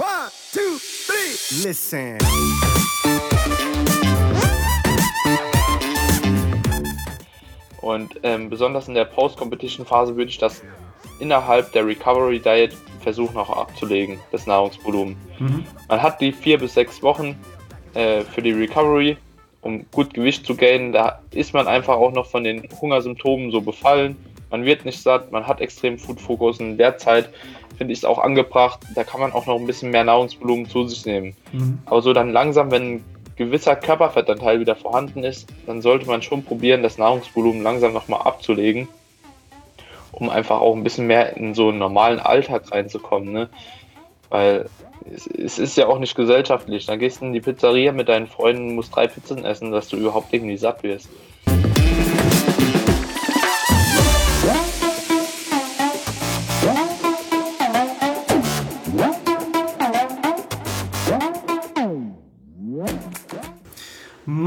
One, two, three. Listen. Und ähm, besonders in der Post-Competition-Phase würde ich das innerhalb der Recovery Diet versuchen auch abzulegen, das Nahrungsvolumen. Mhm. Man hat die vier bis sechs Wochen äh, für die Recovery, um gut Gewicht zu gainen. Da ist man einfach auch noch von den Hungersymptomen so befallen. Man wird nicht satt, man hat extrem Food-Fokus. In der Zeit finde ich es auch angebracht. Da kann man auch noch ein bisschen mehr Nahrungsvolumen zu sich nehmen. Mhm. Aber so dann langsam, wenn gewisser Körperfettanteil wieder vorhanden ist, dann sollte man schon probieren, das Nahrungsvolumen langsam nochmal abzulegen, um einfach auch ein bisschen mehr in so einen normalen Alltag reinzukommen. Ne? Weil es, es, ist ja auch nicht gesellschaftlich. Dann gehst du in die Pizzeria mit deinen Freunden, musst drei Pizzen essen, dass du überhaupt irgendwie satt wirst.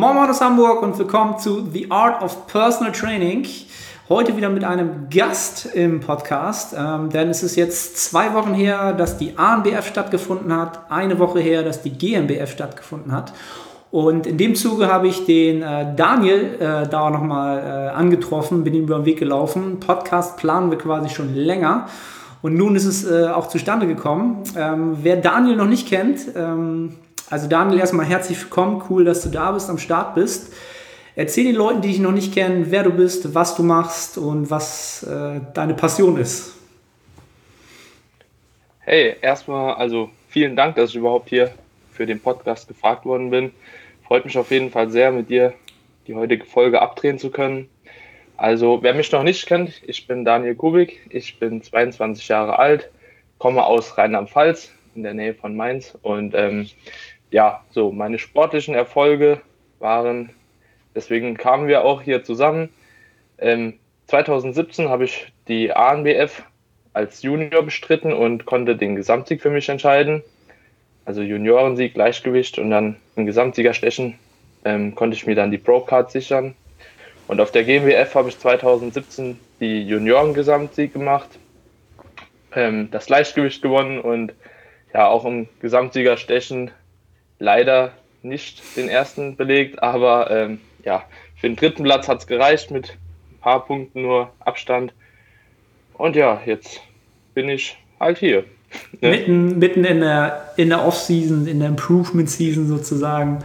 Moin aus Hamburg und willkommen zu The Art of Personal Training. Heute wieder mit einem Gast im Podcast, ähm, denn es ist jetzt zwei Wochen her, dass die ANBF stattgefunden hat, eine Woche her, dass die GmbF stattgefunden hat. Und in dem Zuge habe ich den äh, Daniel äh, da nochmal äh, angetroffen, bin ihm über den Weg gelaufen. Podcast planen wir quasi schon länger. Und nun ist es äh, auch zustande gekommen. Ähm, wer Daniel noch nicht kennt, ähm, also Daniel, erstmal herzlich willkommen, cool, dass du da bist, am Start bist. Erzähl den Leuten, die dich noch nicht kennen, wer du bist, was du machst und was äh, deine Passion ist. Hey, erstmal, also vielen Dank, dass ich überhaupt hier für den Podcast gefragt worden bin. Freut mich auf jeden Fall sehr, mit dir die heutige Folge abdrehen zu können. Also, wer mich noch nicht kennt, ich bin Daniel Kubik, ich bin 22 Jahre alt, komme aus Rheinland-Pfalz in der Nähe von Mainz und ähm, ja, so meine sportlichen Erfolge waren, deswegen kamen wir auch hier zusammen. Ähm, 2017 habe ich die ANBF als Junior bestritten und konnte den Gesamtsieg für mich entscheiden. Also Juniorensieg, Gleichgewicht und dann im Gesamtsiegerstechen ähm, konnte ich mir dann die Pro-Card sichern. Und auf der GmbF habe ich 2017 die Junioren-Gesamtsieg gemacht, ähm, das Gleichgewicht gewonnen und ja auch im Gesamtsiegerstechen leider nicht den ersten belegt, aber ähm, ja, für den dritten Platz hat es gereicht mit ein paar Punkten nur Abstand. Und ja, jetzt bin ich halt hier. Ne? Mitten, mitten in der, in der Off-Season, in der Improvement-Season sozusagen.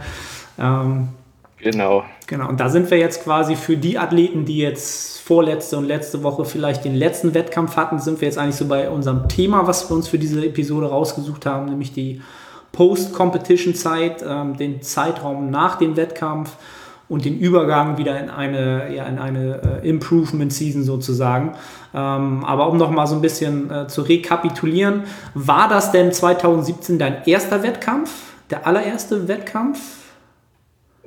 Ähm, genau. Genau, und da sind wir jetzt quasi für die Athleten, die jetzt vorletzte und letzte Woche vielleicht den letzten Wettkampf hatten, sind wir jetzt eigentlich so bei unserem Thema, was wir uns für diese Episode rausgesucht haben, nämlich die Post-Competition-Zeit, ähm, den Zeitraum nach dem Wettkampf und den Übergang wieder in eine, ja, in eine äh, Improvement-Season sozusagen. Ähm, aber um nochmal so ein bisschen äh, zu rekapitulieren, war das denn 2017 dein erster Wettkampf? Der allererste Wettkampf?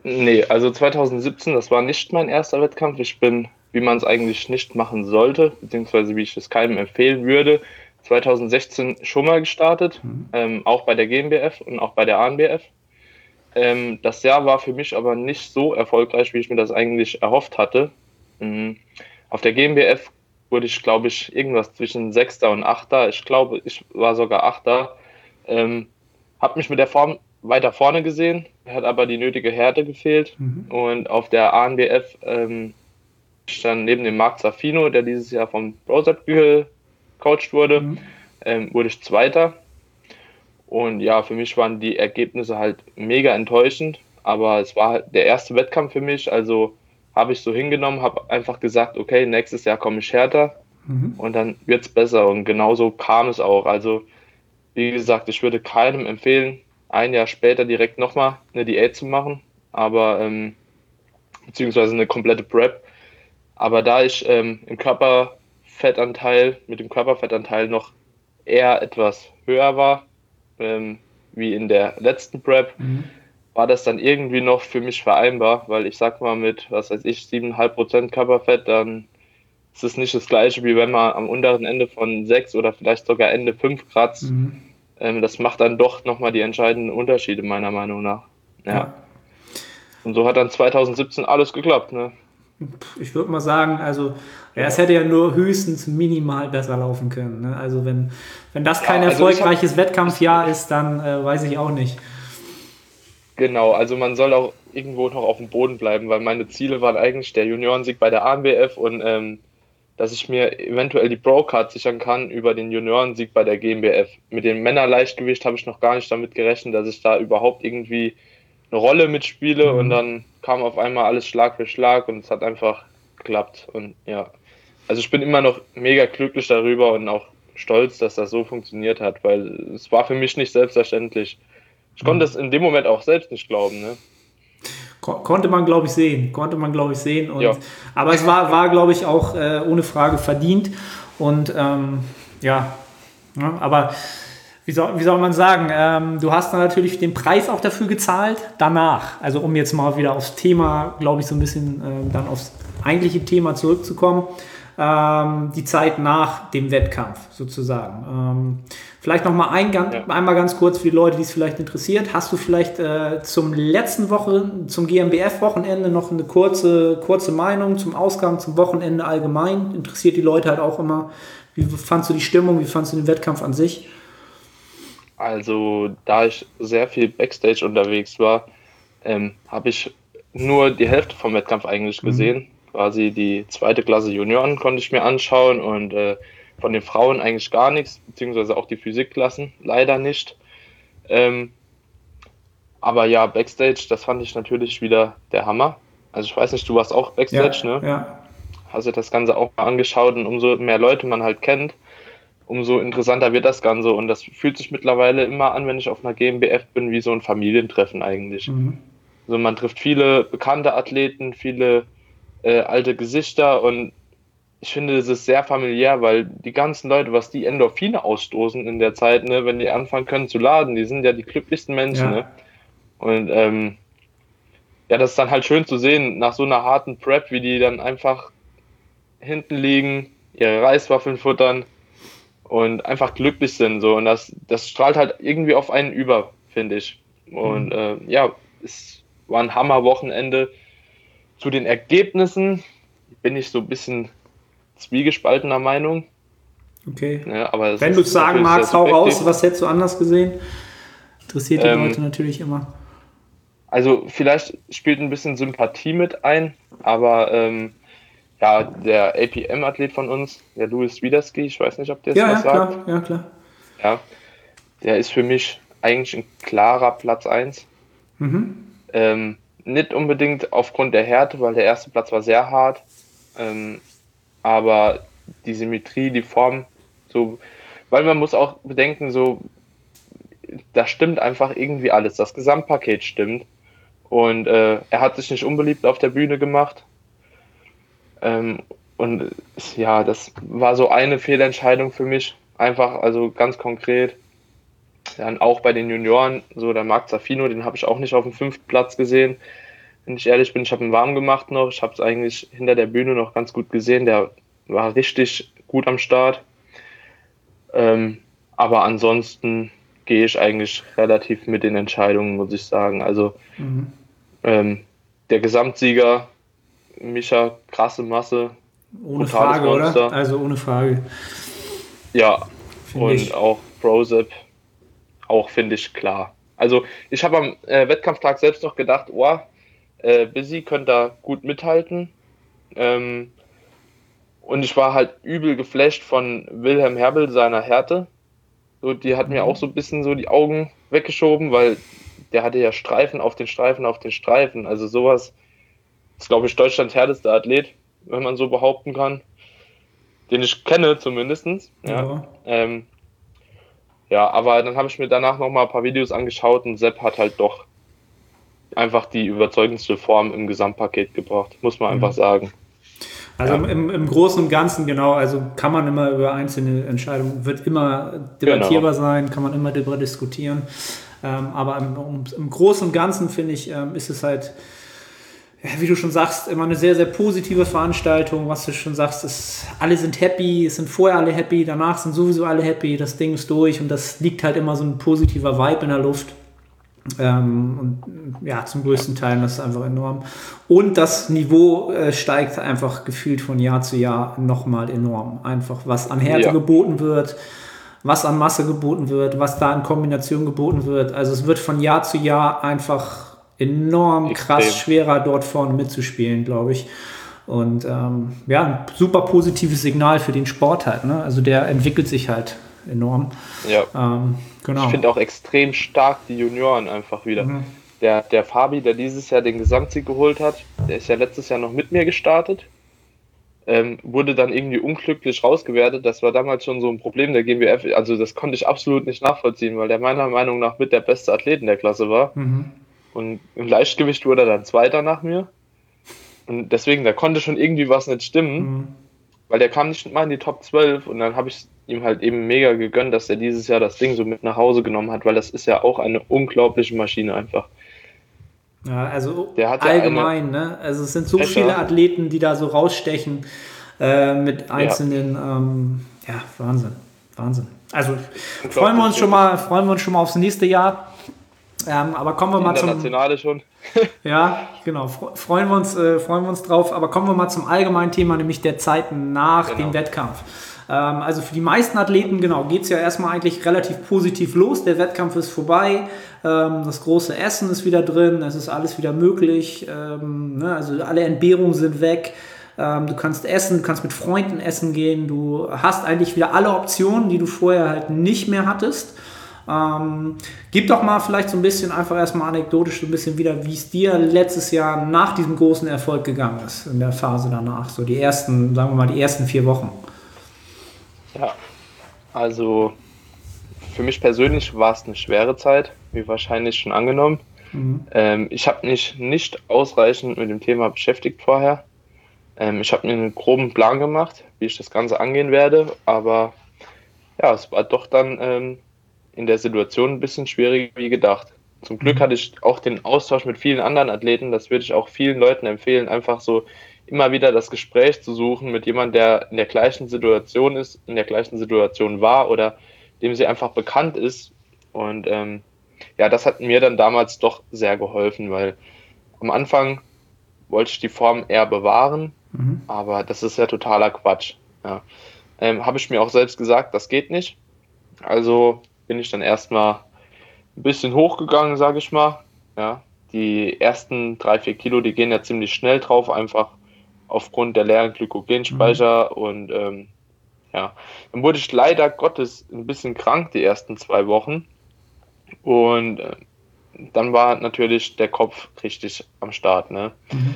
Nee, also 2017, das war nicht mein erster Wettkampf. Ich bin, wie man es eigentlich nicht machen sollte, beziehungsweise wie ich es keinem empfehlen würde, 2016 schon mal gestartet, mhm. ähm, auch bei der GmbF und auch bei der ANBF. Ähm, das Jahr war für mich aber nicht so erfolgreich, wie ich mir das eigentlich erhofft hatte. Mhm. Auf der GmbF wurde ich, glaube ich, irgendwas zwischen Sechster und Achter. Ich glaube, ich war sogar Achter. Ähm, habe mich mit der Form weiter vorne gesehen, hat aber die nötige Härte gefehlt. Mhm. Und auf der ANBF ähm, stand neben dem Marc Zafino, der dieses Jahr vom Brosep gecoacht wurde, mhm. ähm, wurde ich Zweiter. Und ja, für mich waren die Ergebnisse halt mega enttäuschend, aber es war halt der erste Wettkampf für mich, also habe ich so hingenommen, habe einfach gesagt, okay, nächstes Jahr komme ich härter mhm. und dann wird es besser und genauso kam es auch. Also wie gesagt, ich würde keinem empfehlen, ein Jahr später direkt nochmal eine Diät zu machen, aber ähm, beziehungsweise eine komplette Prep. Aber da ich ähm, im Körper Fettanteil, mit dem Körperfettanteil noch eher etwas höher war, ähm, wie in der letzten Prep, mhm. war das dann irgendwie noch für mich vereinbar, weil ich sag mal mit, was weiß ich, 7,5% Körperfett, dann ist es nicht das gleiche, wie wenn man am unteren Ende von 6 oder vielleicht sogar Ende 5 kratzt. Mhm. Ähm, das macht dann doch nochmal die entscheidenden Unterschiede, meiner Meinung nach. Ja. ja. Und so hat dann 2017 alles geklappt. Ne? Ich würde mal sagen, also ja, es hätte ja nur höchstens minimal besser laufen können. Ne? Also wenn, wenn das kein ja, also erfolgreiches hab, Wettkampfjahr ist, dann äh, weiß ich auch nicht. Genau, also man soll auch irgendwo noch auf dem Boden bleiben, weil meine Ziele waren eigentlich der Juniorensieg bei der ANBF und ähm, dass ich mir eventuell die Pro-Card sichern kann über den Juniorensieg bei der GmbF. Mit dem Männerleichtgewicht habe ich noch gar nicht damit gerechnet, dass ich da überhaupt irgendwie eine Rolle mitspiele mhm. und dann kam auf einmal alles Schlag für Schlag und es hat einfach geklappt und ja. Also ich bin immer noch mega glücklich darüber und auch stolz, dass das so funktioniert hat, weil es war für mich nicht selbstverständlich. Ich konnte es in dem Moment auch selbst nicht glauben. Ne? konnte man, glaube ich, sehen. Konnte man, glaube ich, sehen. Und, ja. Aber es war, war glaube ich, auch äh, ohne Frage verdient. Und ähm, ja, ja, aber wie soll, wie soll man sagen, ähm, du hast natürlich den Preis auch dafür gezahlt, danach. Also um jetzt mal wieder aufs Thema, glaube ich, so ein bisschen äh, dann aufs eigentliche Thema zurückzukommen ähm, die Zeit nach dem Wettkampf sozusagen. Ähm, vielleicht noch mal ein, ja. einmal ganz kurz für die Leute, die es vielleicht interessiert. Hast du vielleicht äh, zum letzten Woche, zum GmbF-Wochenende noch eine kurze, kurze Meinung zum Ausgang, zum Wochenende allgemein? Interessiert die Leute halt auch immer. Wie fandst du die Stimmung? Wie fandst du den Wettkampf an sich? Also, da ich sehr viel Backstage unterwegs war, ähm, habe ich nur die Hälfte vom Wettkampf eigentlich mhm. gesehen. Quasi die zweite Klasse Junioren konnte ich mir anschauen und äh, von den Frauen eigentlich gar nichts, beziehungsweise auch die Physikklassen leider nicht. Ähm, aber ja, Backstage, das fand ich natürlich wieder der Hammer. Also ich weiß nicht, du warst auch Backstage, ja, ne? Ja. Hast du das Ganze auch mal angeschaut und umso mehr Leute man halt kennt, umso interessanter wird das Ganze. Und das fühlt sich mittlerweile immer an, wenn ich auf einer GmbF bin, wie so ein Familientreffen eigentlich. Mhm. Also man trifft viele bekannte Athleten, viele äh, alte Gesichter und ich finde, es ist sehr familiär, weil die ganzen Leute, was die Endorphine ausstoßen in der Zeit, ne, wenn die anfangen können zu laden, die sind ja die glücklichsten Menschen. Ja. Ne? Und ähm, ja, das ist dann halt schön zu sehen, nach so einer harten Prep, wie die dann einfach hinten liegen, ihre Reiswaffeln futtern und einfach glücklich sind. So. Und das, das strahlt halt irgendwie auf einen über, finde ich. Und mhm. äh, ja, es war ein Hammer-Wochenende. Zu den Ergebnissen bin ich so ein bisschen zwiegespaltener Meinung. Okay. Ja, aber Wenn du es sagen magst, hau raus, was hättest du anders gesehen? Interessiert die ähm, Leute natürlich immer. Also vielleicht spielt ein bisschen Sympathie mit ein, aber ähm, ja, der APM-Athlet von uns, der Louis Widerski, ich weiß nicht, ob der ja, was ja, sagt. Klar, ja, klar. Ja, der ist für mich eigentlich ein klarer Platz 1. Mhm. Ähm, nicht unbedingt aufgrund der Härte, weil der erste Platz war sehr hart. Ähm, aber die Symmetrie, die Form, so, weil man muss auch bedenken, so, da stimmt einfach irgendwie alles. Das Gesamtpaket stimmt. Und äh, er hat sich nicht unbeliebt auf der Bühne gemacht. Ähm, und ja, das war so eine Fehlentscheidung für mich. Einfach, also ganz konkret. Dann auch bei den Junioren, so der Marc Zafino, den habe ich auch nicht auf dem fünften Platz gesehen. Wenn ich ehrlich bin, ich habe ihn warm gemacht noch. Ich habe es eigentlich hinter der Bühne noch ganz gut gesehen. Der war richtig gut am Start. Ähm, aber ansonsten gehe ich eigentlich relativ mit den Entscheidungen, muss ich sagen. Also mhm. ähm, der Gesamtsieger, Micha, krasse Masse. Ohne Frage, Monster. oder? Also ohne Frage. Ja, Find und ich. auch Prozep auch, finde ich, klar. Also ich habe am äh, Wettkampftag selbst noch gedacht, oh, äh, Busy könnte da gut mithalten. Ähm, und ich war halt übel geflasht von Wilhelm Herbel, seiner Härte. So, die hat mir mhm. auch so ein bisschen so die Augen weggeschoben, weil der hatte ja Streifen auf den Streifen auf den Streifen. Also sowas ist, glaube ich, Deutschlands härtester Athlet, wenn man so behaupten kann. Den ich kenne zumindest. Ja. Ja. Ähm, ja, aber dann habe ich mir danach noch mal ein paar Videos angeschaut und Sepp hat halt doch einfach die überzeugendste Form im Gesamtpaket gebracht, muss man einfach mhm. sagen. Also ja. im, im, Großen und Ganzen, genau, also kann man immer über einzelne Entscheidungen, wird immer debattierbar genau. sein, kann man immer darüber diskutieren. Ähm, aber im, im, Großen und Ganzen, finde ich, ähm, ist es halt, wie du schon sagst, immer eine sehr, sehr positive Veranstaltung. Was du schon sagst, ist, alle sind happy, es sind vorher alle happy, danach sind sowieso alle happy, das Ding ist durch und das liegt halt immer so ein positiver Vibe in der Luft. Ähm, und ja, zum größten Teil, das ist einfach enorm. Und das Niveau äh, steigt einfach gefühlt von Jahr zu Jahr nochmal enorm. Einfach was an Härte ja. geboten wird, was an Masse geboten wird, was da in Kombination geboten wird. Also es wird von Jahr zu Jahr einfach enorm Extrem. krass schwerer dort vorne mitzuspielen, glaube ich. Und ähm, ja, ein super positives Signal für den Sport halt. Ne? Also der entwickelt sich halt enorm. Ja. Ähm, genau. Ich finde auch extrem stark die Junioren einfach wieder. Mhm. Der, der Fabi, der dieses Jahr den Gesamtsieg geholt hat, der ist ja letztes Jahr noch mit mir gestartet. Ähm, wurde dann irgendwie unglücklich rausgewertet. Das war damals schon so ein Problem der GmbF. Also das konnte ich absolut nicht nachvollziehen, weil der meiner Meinung nach mit der beste Athlet in der Klasse war. Mhm. Und im Leichtgewicht wurde er dann Zweiter nach mir. Und deswegen, da konnte schon irgendwie was nicht stimmen, mhm. weil der kam nicht mal in die Top 12 und dann habe ich ihm halt eben mega gegönnt, dass er dieses Jahr das Ding so mit nach Hause genommen hat, weil das ist ja auch eine unglaubliche Maschine einfach. Ja, also allgemein, ja ne? Also es sind so Fächer. viele Athleten, die da so rausstechen äh, mit einzelnen, ja. Ähm, ja, Wahnsinn, Wahnsinn. Also freuen wir uns schon mal, freuen wir uns schon mal aufs nächste Jahr. Ähm, aber kommen wir mal zum. Nationale schon. ja, genau. Freuen wir, uns, äh, freuen wir uns drauf. Aber kommen wir mal zum allgemeinen Thema, nämlich der Zeit nach genau. dem Wettkampf. Ähm, also für die meisten Athleten, genau, geht es ja erstmal eigentlich relativ positiv los. Der Wettkampf ist vorbei. Ähm, das große Essen ist wieder drin. Es ist alles wieder möglich. Ähm, ne? Also alle Entbehrungen sind weg. Ähm, du kannst essen, du kannst mit Freunden essen gehen. Du hast eigentlich wieder alle Optionen, die du vorher halt nicht mehr hattest. Ähm, gib doch mal vielleicht so ein bisschen, einfach erstmal anekdotisch so ein bisschen wieder, wie es dir letztes Jahr nach diesem großen Erfolg gegangen ist, in der Phase danach, so die ersten, sagen wir mal, die ersten vier Wochen. Ja, also für mich persönlich war es eine schwere Zeit, wie wahrscheinlich schon angenommen. Mhm. Ähm, ich habe mich nicht ausreichend mit dem Thema beschäftigt vorher. Ähm, ich habe mir einen groben Plan gemacht, wie ich das Ganze angehen werde, aber ja, es war doch dann ähm, in der Situation ein bisschen schwieriger wie gedacht. Zum Glück mhm. hatte ich auch den Austausch mit vielen anderen Athleten. Das würde ich auch vielen Leuten empfehlen, einfach so immer wieder das Gespräch zu suchen mit jemandem, der in der gleichen Situation ist, in der gleichen Situation war oder dem sie einfach bekannt ist. Und ähm, ja, das hat mir dann damals doch sehr geholfen, weil am Anfang wollte ich die Form eher bewahren, mhm. aber das ist ja totaler Quatsch. Ja. Ähm, Habe ich mir auch selbst gesagt, das geht nicht. Also bin ich dann erstmal ein bisschen hochgegangen, sage ich mal. Ja, die ersten drei, vier Kilo, die gehen ja ziemlich schnell drauf, einfach aufgrund der leeren Glykogenspeicher mhm. und ähm, ja, dann wurde ich leider Gottes ein bisschen krank die ersten zwei Wochen und äh, dann war natürlich der Kopf richtig am Start, ne? Mhm.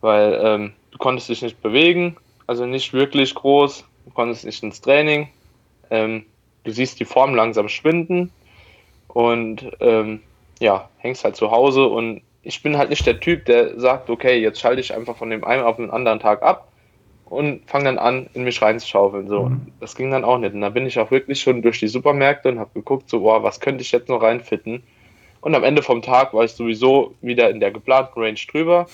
Weil ähm, du konntest dich nicht bewegen, also nicht wirklich groß, du konntest nicht ins Training. Ähm, du siehst die Form langsam schwinden und ähm, ja, hängst halt zu Hause und ich bin halt nicht der Typ, der sagt, okay, jetzt schalte ich einfach von dem einen auf den anderen Tag ab und fange dann an, in mich reinzuschaufeln. So, mhm. das ging dann auch nicht. Und da bin ich auch wirklich schon durch die Supermärkte und habe geguckt, so, boah, was könnte ich jetzt noch reinfitten? Und am Ende vom Tag war ich sowieso wieder in der geplanten Range drüber.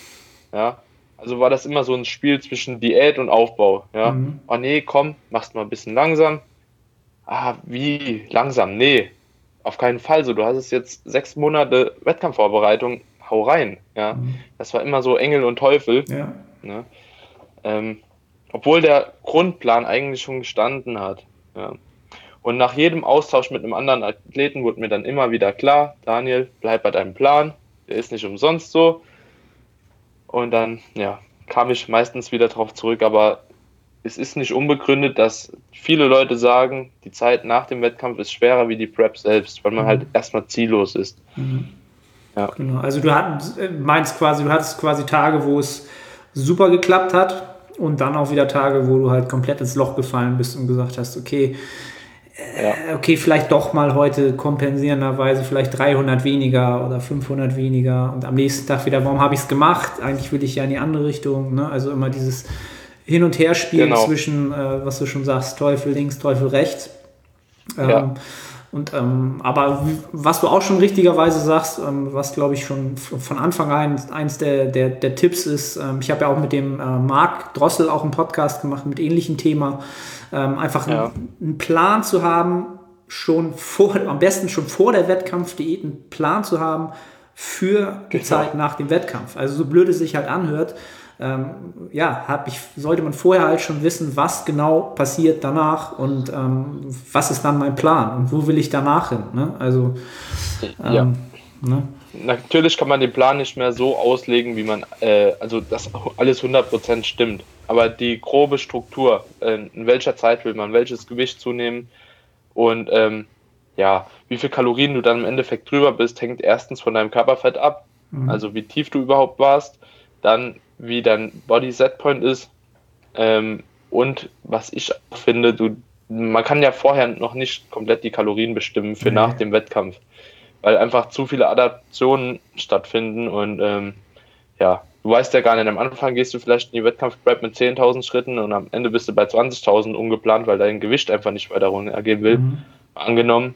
Ja, also war das immer so ein Spiel zwischen Diät und Aufbau. Ja, mhm. oh nee, komm, machst mal ein bisschen langsam, ah, wie langsam? Nee, auf keinen Fall so. Du hast es jetzt sechs Monate Wettkampfvorbereitung, hau rein. Ja, mhm. das war immer so Engel und Teufel. Ja. Ne? Ähm, obwohl der Grundplan eigentlich schon gestanden hat. Ja. Und nach jedem Austausch mit einem anderen Athleten wurde mir dann immer wieder klar, Daniel, bleib bei deinem Plan, der ist nicht umsonst so. Und dann, ja, kam ich meistens wieder darauf zurück, aber es ist nicht unbegründet, dass viele Leute sagen, die Zeit nach dem Wettkampf ist schwerer wie die Prep selbst, weil man mhm. halt erstmal ziellos ist. Mhm. Ja. Genau. Also du hattest, äh, meinst quasi, du hattest quasi Tage, wo es super geklappt hat und dann auch wieder Tage, wo du halt komplett ins Loch gefallen bist und gesagt hast, okay, äh, ja. okay, vielleicht doch mal heute kompensierenderweise vielleicht 300 weniger oder 500 weniger und am nächsten Tag wieder, warum habe ich es gemacht? Eigentlich will ich ja in die andere Richtung. Ne? Also immer dieses hin- und Herspielen genau. zwischen, äh, was du schon sagst, Teufel links, Teufel rechts. Ähm, ja. Und, ähm, aber was du auch schon richtigerweise sagst, ähm, was glaube ich schon von Anfang an eins der, der, der Tipps ist, ähm, ich habe ja auch mit dem äh, Marc Drossel auch einen Podcast gemacht mit ähnlichem Thema, ähm, einfach ja. einen, einen Plan zu haben, schon vor, am besten schon vor der Wettkampfdiät einen Plan zu haben für die genau. Zeit nach dem Wettkampf. Also so blöd es sich halt anhört, ähm, ja, hab ich, sollte man vorher halt schon wissen, was genau passiert danach und ähm, was ist dann mein Plan und wo will ich danach hin. Ne? Also ähm, ja. Ne? Natürlich kann man den Plan nicht mehr so auslegen, wie man, äh, also dass alles 100% stimmt. Aber die grobe Struktur, äh, in welcher Zeit will man welches Gewicht zunehmen und ähm, ja, wie viel Kalorien du dann im Endeffekt drüber bist, hängt erstens von deinem Körperfett ab, mhm. also wie tief du überhaupt warst, dann wie dein Body Set Point ist ähm, und was ich finde, du, man kann ja vorher noch nicht komplett die Kalorien bestimmen für mhm. nach dem Wettkampf weil einfach zu viele Adaptionen stattfinden und ähm, ja, du weißt ja gar nicht, am Anfang gehst du vielleicht in die Wettkampfprep mit 10.000 Schritten und am Ende bist du bei 20.000 ungeplant, weil dein Gewicht einfach nicht weiter runtergehen will, mhm. angenommen.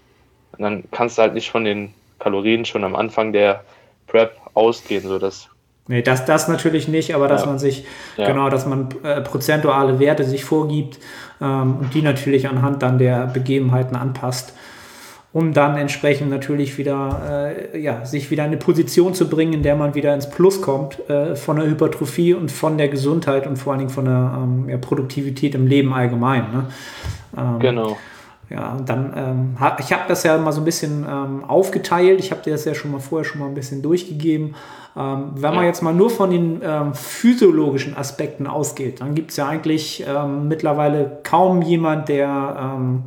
Und dann kannst du halt nicht von den Kalorien schon am Anfang der Prep ausgehen, so dass Nee, das, das natürlich nicht, aber dass ja. man sich, ja. genau, dass man äh, prozentuale Werte sich vorgibt ähm, und die natürlich anhand dann der Begebenheiten anpasst um dann entsprechend natürlich wieder, äh, ja, sich wieder in eine Position zu bringen, in der man wieder ins Plus kommt äh, von der Hypertrophie und von der Gesundheit und vor allen Dingen von der ähm, ja, Produktivität im Leben allgemein. Ne? Ähm, genau. Ja, dann, ähm, ich habe das ja mal so ein bisschen ähm, aufgeteilt. Ich habe dir das ja schon mal vorher schon mal ein bisschen durchgegeben. Ähm, wenn man jetzt mal nur von den ähm, physiologischen Aspekten ausgeht, dann gibt es ja eigentlich ähm, mittlerweile kaum jemand, der ähm,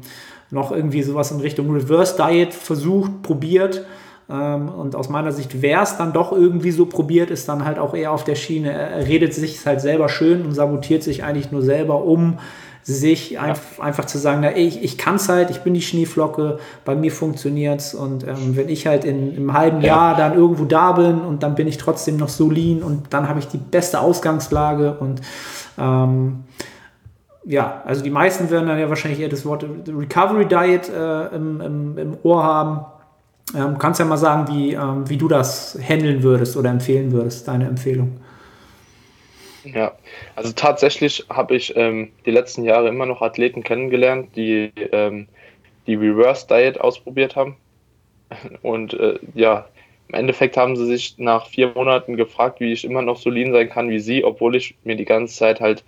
noch irgendwie sowas in Richtung Reverse Diet versucht, probiert. Ähm, und aus meiner Sicht, wer es dann doch irgendwie so probiert, ist dann halt auch eher auf der Schiene. Er redet sich halt selber schön und sabotiert sich eigentlich nur selber, um sich ja. einfach, zu sagen, na, ich, ich kann es halt, ich bin die Schneeflocke, bei mir funktioniert es und ähm, wenn ich halt in, im halben ja. Jahr dann irgendwo da bin und dann bin ich trotzdem noch so lean und dann habe ich die beste Ausgangslage und ähm, ja, also die meisten werden dann ja wahrscheinlich eher das Wort Recovery Diet äh, im, im, im, Ohr haben. Ähm, kannst ja mal sagen, wie, ähm, wie du das handeln würdest oder empfehlen würdest, deine Empfehlung. Ja, also tatsächlich habe ich ähm, die letzten Jahre immer noch Athleten kennengelernt, die ähm, die Reverse Diet ausprobiert haben. Und äh, ja, im Endeffekt haben sie sich nach vier Monaten gefragt, wie ich immer noch so lean sein kann wie sie, obwohl ich mir die ganze Zeit halt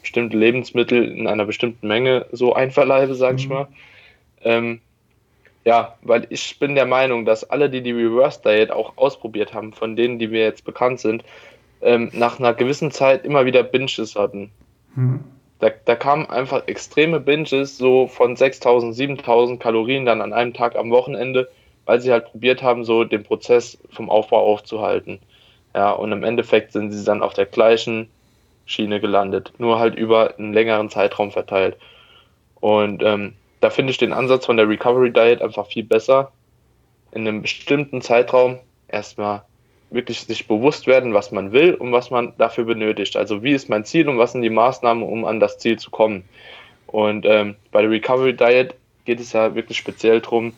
bestimmte Lebensmittel in einer bestimmten Menge so einverleibe, sag mhm. ich mal. Ähm, ja, weil ich bin der Meinung, dass alle, die die Reverse Diet auch ausprobiert haben, von denen, die mir jetzt bekannt sind, ähm, nach einer gewissen Zeit immer wieder Binges hatten. Mhm. Da, da kamen einfach extreme Binges, so von 6000, 7000 Kalorien dann an einem Tag am Wochenende, weil sie halt probiert haben, so den Prozess vom Aufbau aufzuhalten. Ja, und im Endeffekt sind sie dann auf der gleichen Schiene gelandet, nur halt über einen längeren Zeitraum verteilt. Und ähm, da finde ich den Ansatz von der Recovery Diet einfach viel besser. In einem bestimmten Zeitraum erstmal wirklich sich bewusst werden, was man will und was man dafür benötigt. Also wie ist mein Ziel und was sind die Maßnahmen, um an das Ziel zu kommen. Und ähm, bei der Recovery Diet geht es ja wirklich speziell darum,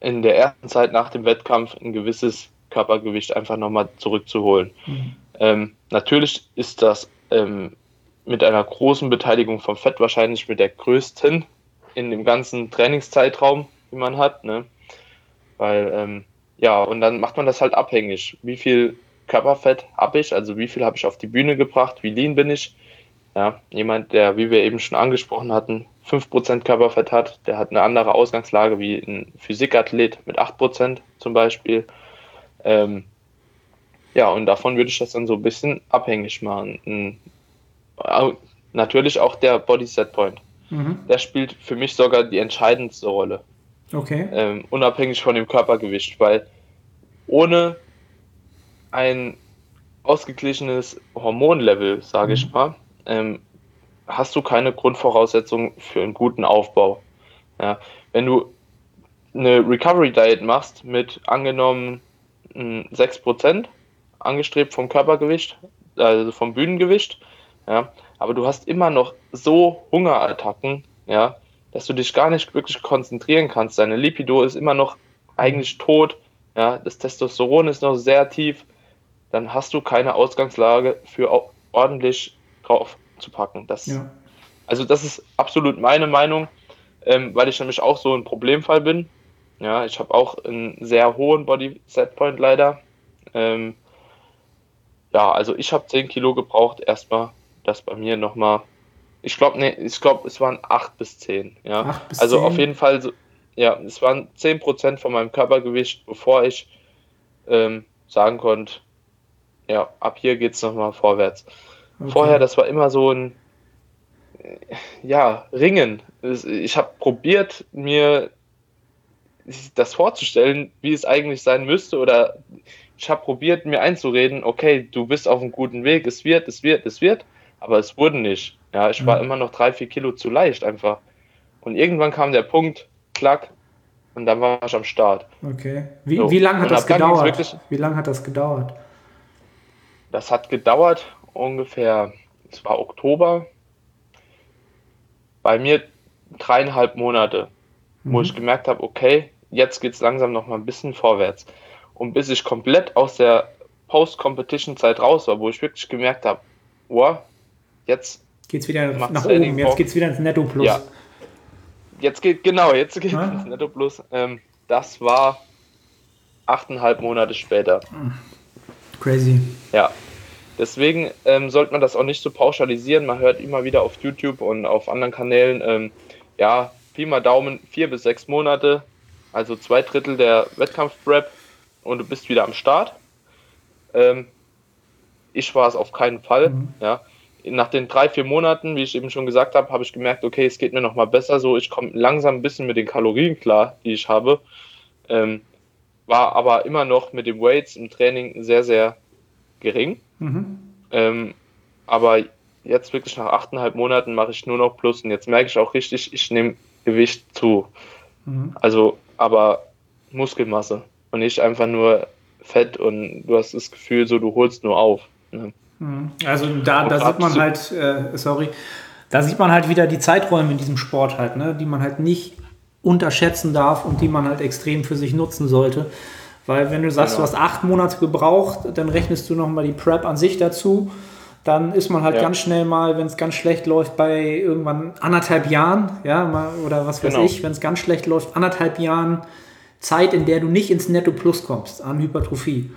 in der ersten Zeit nach dem Wettkampf ein gewisses Körpergewicht einfach nochmal zurückzuholen. Mhm. Ähm, natürlich ist das ähm, mit einer großen Beteiligung vom Fett wahrscheinlich mit der größten in dem ganzen Trainingszeitraum, wie man hat. Ne? Weil, ähm, ja, und dann macht man das halt abhängig. Wie viel Körperfett habe ich, also wie viel habe ich auf die Bühne gebracht, wie lean bin ich. Ja, jemand, der, wie wir eben schon angesprochen hatten, 5% Körperfett hat, der hat eine andere Ausgangslage wie ein Physikathlet mit 8% zum Beispiel. Ähm, ja, und davon würde ich das dann so ein bisschen abhängig machen. Natürlich auch der Body Set Point. Mhm. Der spielt für mich sogar die entscheidendste Rolle. Okay. Ähm, unabhängig von dem Körpergewicht, weil ohne ein ausgeglichenes Hormonlevel, sage mhm. ich mal, ähm, hast du keine Grundvoraussetzung für einen guten Aufbau. Ja, wenn du eine Recovery Diet machst mit angenommen 6%, angestrebt vom Körpergewicht, also vom Bühnengewicht, ja, aber du hast immer noch so Hungerattacken, ja, dass du dich gar nicht wirklich konzentrieren kannst. Deine Lipido ist immer noch eigentlich tot, ja, das Testosteron ist noch sehr tief, dann hast du keine Ausgangslage für ordentlich drauf zu packen. Das, ja. Also das ist absolut meine Meinung. ähm, weil ich nämlich auch so ein Problemfall bin. Ja, ich habe auch einen sehr hohen Body Set Point leider. Ähm, ja, also ich habe 10 Kilo gebraucht, erstmal, dass bei mir nochmal, ich glaube, nee, ich glaube, es waren 8 bis 10. Ja, 8 bis also 10. auf jeden Fall, so, ja, es waren 10 Prozent von meinem Körpergewicht, bevor ich ähm, sagen konnte, ja, ab hier geht es nochmal vorwärts. Okay. Vorher, das war immer so ein, ja, Ringen. Ich habe probiert, mir das vorzustellen, wie es eigentlich sein müsste, oder ich habe probiert, mir einzureden, okay, du bist auf einem guten Weg, es wird, es wird, es wird, aber es wurde nicht. Ja, ich war Mhm. immer noch drei, vier Kilo zu leicht einfach. Und irgendwann kam der Punkt, klack, und dann war ich am Start. Okay. Wie, So. wie lange hat Und das gedauert? wirklich- Wie lange hat das gedauert? Das hat gedauert ungefähr, es war Oktober, bei mir dreieinhalb Monate, wo Mhm. ich gemerkt habe, okay, jetzt geht es langsam noch mal ein bisschen vorwärts. Und bis ich komplett aus der Post-Competition-Zeit raus war, wo ich wirklich gemerkt habe, wow, jetzt, Geht's wieder nach oben, jetzt geht's wieder ins Netto Plus. Ja. jetzt geht, genau, jetzt geht Ah. es Netto Plus. Ähm, das war achteinhalb Monate später. Crazy. Ja, deswegen ähm, sollte man das auch nicht so pauschalisieren. Man hört immer wieder auf YouTube und auf anderen Kanälen, ähm, ja, Pi mal Daumen, vier bis sechs Monate, also zwei Drittel der Wettkampf-Prep und du bist wieder am Start. Ähm, ich war es auf keinen Fall. Mhm. Ja. Nach den drei, vier Monaten, wie ich eben schon gesagt habe, habe ich gemerkt, okay, es geht mir noch mal besser so. Ich komme langsam ein bisschen mit den Kalorien klar, die ich habe. Ähm, war aber immer noch mit den Weights im Training sehr, sehr gering. Mhm. Ähm, aber jetzt wirklich nach achteinhalb Monaten mache ich nur noch Plus und jetzt merke ich auch richtig, ich nehme Gewicht zu. Mhm. Also, aber Muskelmasse und nicht einfach nur Fett und du hast das Gefühl, so du holst nur auf. Ne? Mhm. Also da, da sieht man halt, äh, sorry, da sieht man halt wieder die Zeiträume in diesem Sport halt, ne, die man halt nicht unterschätzen darf und die man halt extrem für sich nutzen sollte. Weil wenn du sagst, Genau. du hast acht Monate gebraucht, dann rechnest du nochmal die Prep an sich dazu. Dann ist man halt Ja. ganz schnell mal, wenn es ganz schlecht läuft, bei irgendwann anderthalb Jahren, ja, mal, oder was weiß Genau. ich, wenn es ganz schlecht läuft, anderthalb Jahren Zeit, in der du nicht ins Netto Plus kommst an Hypertrophie.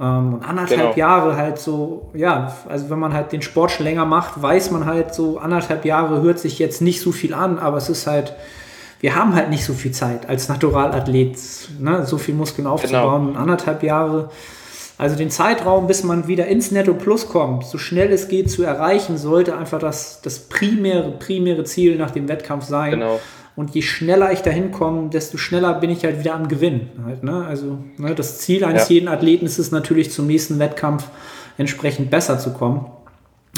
Ähm, und anderthalb Genau. Jahre halt so, ja, also wenn man halt den Sport schon länger macht, weiß man halt so, anderthalb Jahre hört sich jetzt nicht so viel an, aber es ist halt, wir haben halt nicht so viel Zeit als Naturalathlet, ne, so viel Muskeln aufzubauen. Und anderthalb Jahre, also den Zeitraum, bis man wieder ins Netto Plus kommt, so schnell es geht zu erreichen, sollte einfach das, das primäre, primäre Ziel nach dem Wettkampf sein. Genau. Und je schneller ich dahin komme, desto schneller bin ich halt wieder am Gewinn. Halt, ne? Also ne, das Ziel eines Ja. jeden Athleten ist es natürlich zum nächsten Wettkampf entsprechend besser zu kommen.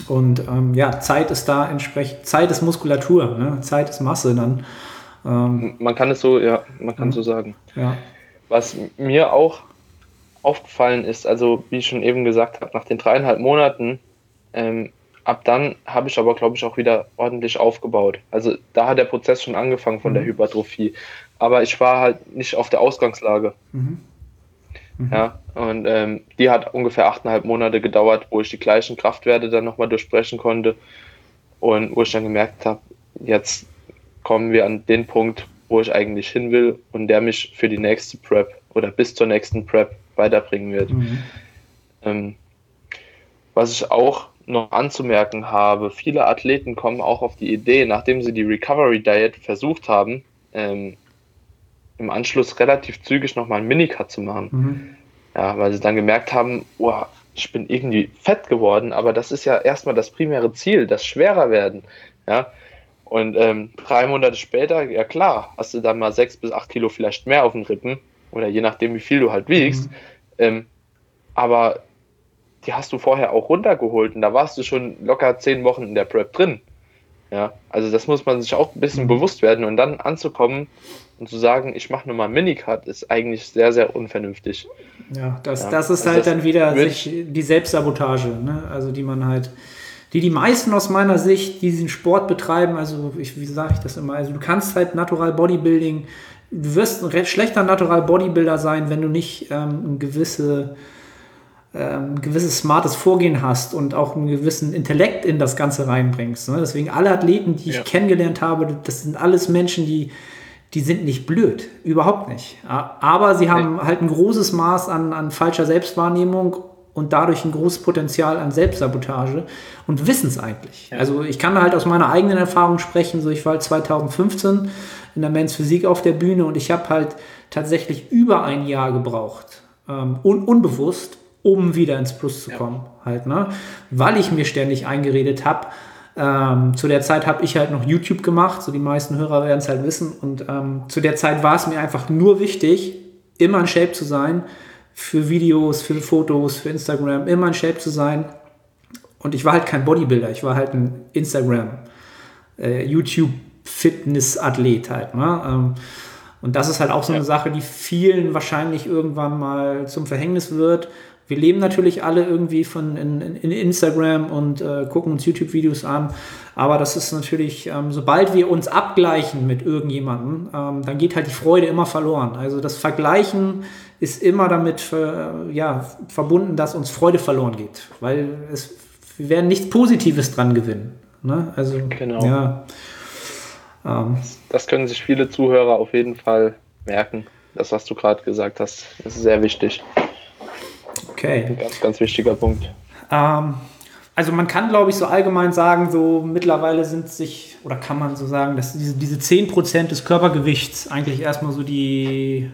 Und ähm, ja, Zeit ist da entsprechend, Zeit ist Muskulatur, ne? Zeit ist Masse dann. Ähm, Man kann es so, ja, man kann so sagen. ja. Was mir auch aufgefallen ist, also wie ich schon eben gesagt habe, nach den dreieinhalb Monaten, ähm, ab dann habe ich aber, glaube ich, auch wieder ordentlich aufgebaut. Also da hat der Prozess schon angefangen von der Hypertrophie. Aber ich war halt nicht auf der Ausgangslage. Mhm. Ja, und ähm, die hat ungefähr achteinhalb Monate gedauert, wo ich die gleichen Kraftwerte dann nochmal durchbrechen konnte und wo ich dann gemerkt habe, jetzt kommen wir an den Punkt, wo ich eigentlich hin will und der mich für die nächste Prep oder bis zur nächsten Prep weiterbringen wird. Mhm. Ähm, was ich auch noch anzumerken habe, viele Athleten kommen auch auf die Idee, nachdem sie die Recovery Diet versucht haben, ähm, im Anschluss relativ zügig nochmal einen Minicut zu machen. Mhm. Ja, weil sie dann gemerkt haben, oh, ich bin irgendwie fett geworden, aber das ist ja erstmal das primäre Ziel, das schwerer werden. Ja. Und ähm, drei Monate später, ja klar, hast du dann mal sechs bis acht Kilo vielleicht mehr auf den Rippen oder je nachdem, wie viel du halt wiegst. Ähm, aber die hast du vorher auch runtergeholt und da warst du schon locker zehn Wochen in der Prep drin. Ja, also das muss man sich auch ein bisschen bewusst werden und dann anzukommen und zu sagen, ich mache nur mal einen Minicut, ist eigentlich sehr, sehr unvernünftig. Ja, das, Ja, das ist also halt das dann wieder sich, die Selbstsabotage, ne? also die man halt, die die meisten aus meiner Sicht, die diesen Sport betreiben, also ich, wie sage ich das immer, also du kannst halt Natural Bodybuilding, du wirst ein schlechter Natural Bodybuilder sein, wenn du nicht ähm, eine gewisse ein gewisses smartes Vorgehen hast und auch einen gewissen Intellekt in das Ganze reinbringst. Ne? Deswegen alle Athleten, die ich ja. kennengelernt habe, das sind alles Menschen, die, die sind nicht blöd, überhaupt nicht. Aber sie haben okay. halt ein großes Maß an, an falscher Selbstwahrnehmung und dadurch ein großes Potenzial an Selbstsabotage und wissen es eigentlich. Ja. Also ich kann halt aus meiner eigenen Erfahrung sprechen, so ich war 2015 halt in der Men's Physik auf der Bühne und ich habe halt tatsächlich über ein Jahr gebraucht, ähm, un unbewusst, um wieder ins Plus zu kommen, ja. halt, ne? Weil ich mir ständig eingeredet habe, ähm, zu der Zeit habe ich halt noch YouTube gemacht, so die meisten Hörer werden es halt wissen. Und ähm, zu der Zeit war es mir einfach nur wichtig, immer in Shape zu sein, für Videos, für Fotos, für Instagram, immer in Shape zu sein. Und ich war halt kein Bodybuilder, ich war halt ein Instagram, äh, YouTube-Fitness-Athlet halt. Ne? Ähm, und das ist halt auch so eine. Sache, die vielen wahrscheinlich irgendwann mal zum Verhängnis wird wir leben natürlich alle irgendwie von in, in Instagram und äh, gucken uns YouTube-Videos an. Aber das ist natürlich, ähm, sobald wir uns abgleichen mit irgendjemandem, ähm, dann geht halt die Freude immer verloren. Also das Vergleichen ist immer damit äh, ja, verbunden, dass uns Freude verloren geht. Weil es, wir werden nichts Positives dran gewinnen. Ne? Also, genau. Ja, ähm, das können sich viele Zuhörer auf jeden Fall merken. Das, was du gerade gesagt hast, ist sehr wichtig. Okay. Ein ganz, ganz wichtiger Punkt. Ähm, also man kann, glaube ich, so allgemein sagen, so mittlerweile sind sich, oder kann man so sagen, dass diese, diese 10% des Körpergewichts eigentlich erstmal so die,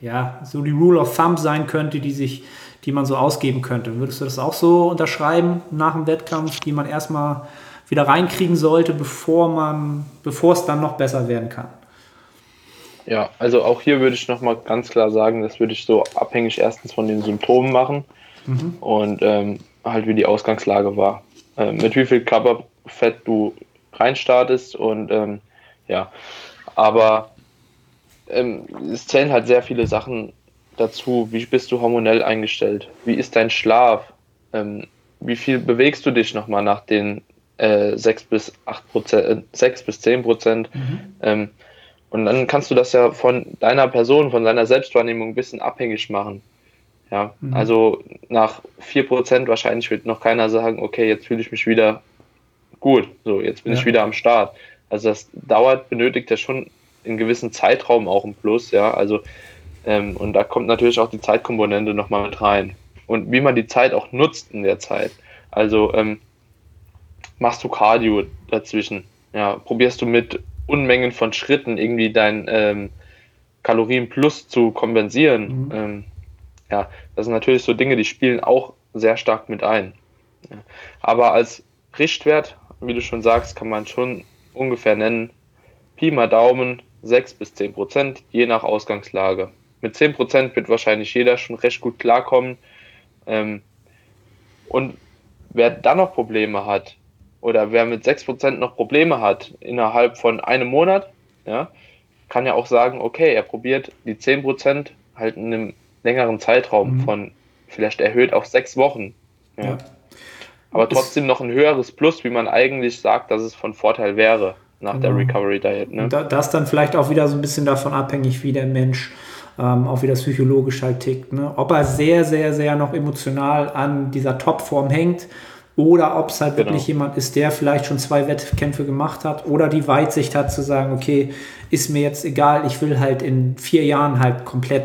ja, so die Rule of Thumb sein könnte, die sich, die man so ausgeben könnte. Würdest du das auch so unterschreiben nach dem Wettkampf, die man erstmal wieder reinkriegen sollte, bevor man, bevor es dann noch besser werden kann? Ja, also auch hier würde ich nochmal ganz klar sagen, das würde ich so abhängig erstens von den Symptomen machen mhm. und ähm, halt wie die Ausgangslage war. Äh, mit wie viel Körperfett du reinstartest und ähm, ja, aber ähm, es zählen halt sehr viele Sachen dazu. Wie bist du hormonell eingestellt? Wie ist dein Schlaf? Ähm, wie viel bewegst du dich nochmal nach den äh, 6 bis 8 Prozent, äh, 6 bis 10 Prozent? Mhm. Und dann kannst du das ja von deiner Person, von deiner Selbstwahrnehmung ein bisschen abhängig machen. Ja, mhm. also nach 4% wahrscheinlich wird noch keiner sagen, okay, jetzt fühle ich mich wieder gut, so, jetzt bin ja. ich wieder am Start. Also das dauert, benötigt ja schon in gewissen Zeitraum auch ein Plus, ja, also ähm, und da kommt natürlich auch die Zeitkomponente nochmal mit rein. Und wie man die Zeit auch nutzt in der Zeit. Also ähm, machst du Cardio dazwischen, ja, probierst du mit Unmengen von Schritten irgendwie dein ähm, Kalorienplus zu kompensieren. Mhm. Ähm, ja, das sind natürlich so Dinge, die spielen auch sehr stark mit ein. Ja. Aber als Richtwert, wie du schon sagst, kann man schon ungefähr nennen, Pi mal Daumen 6 bis 10 Prozent, je nach Ausgangslage. Mit 10 Prozent wird wahrscheinlich jeder schon recht gut klarkommen. Ähm, und wer dann noch Probleme hat, oder wer mit 6% noch Probleme hat innerhalb von einem Monat, ja, kann ja auch sagen, okay, er probiert die 10% halt in einem längeren Zeitraum mhm. von vielleicht erhöht auf sechs Wochen. Ja. ja. Aber trotzdem noch ein höheres Plus, wie man eigentlich sagt, dass es von Vorteil wäre nach genau. der Recovery Diet. Ne? Da, das dann vielleicht auch wieder so ein bisschen davon abhängig, wie der Mensch ähm, auch wieder psychologisch halt tickt. Ne? Ob er sehr, sehr, sehr noch emotional an dieser Topform hängt oder ob es halt genau. wirklich jemand ist, der vielleicht schon zwei Wettkämpfe gemacht hat oder die Weitsicht hat zu sagen, okay, ist mir jetzt egal, ich will halt in vier Jahren halt komplett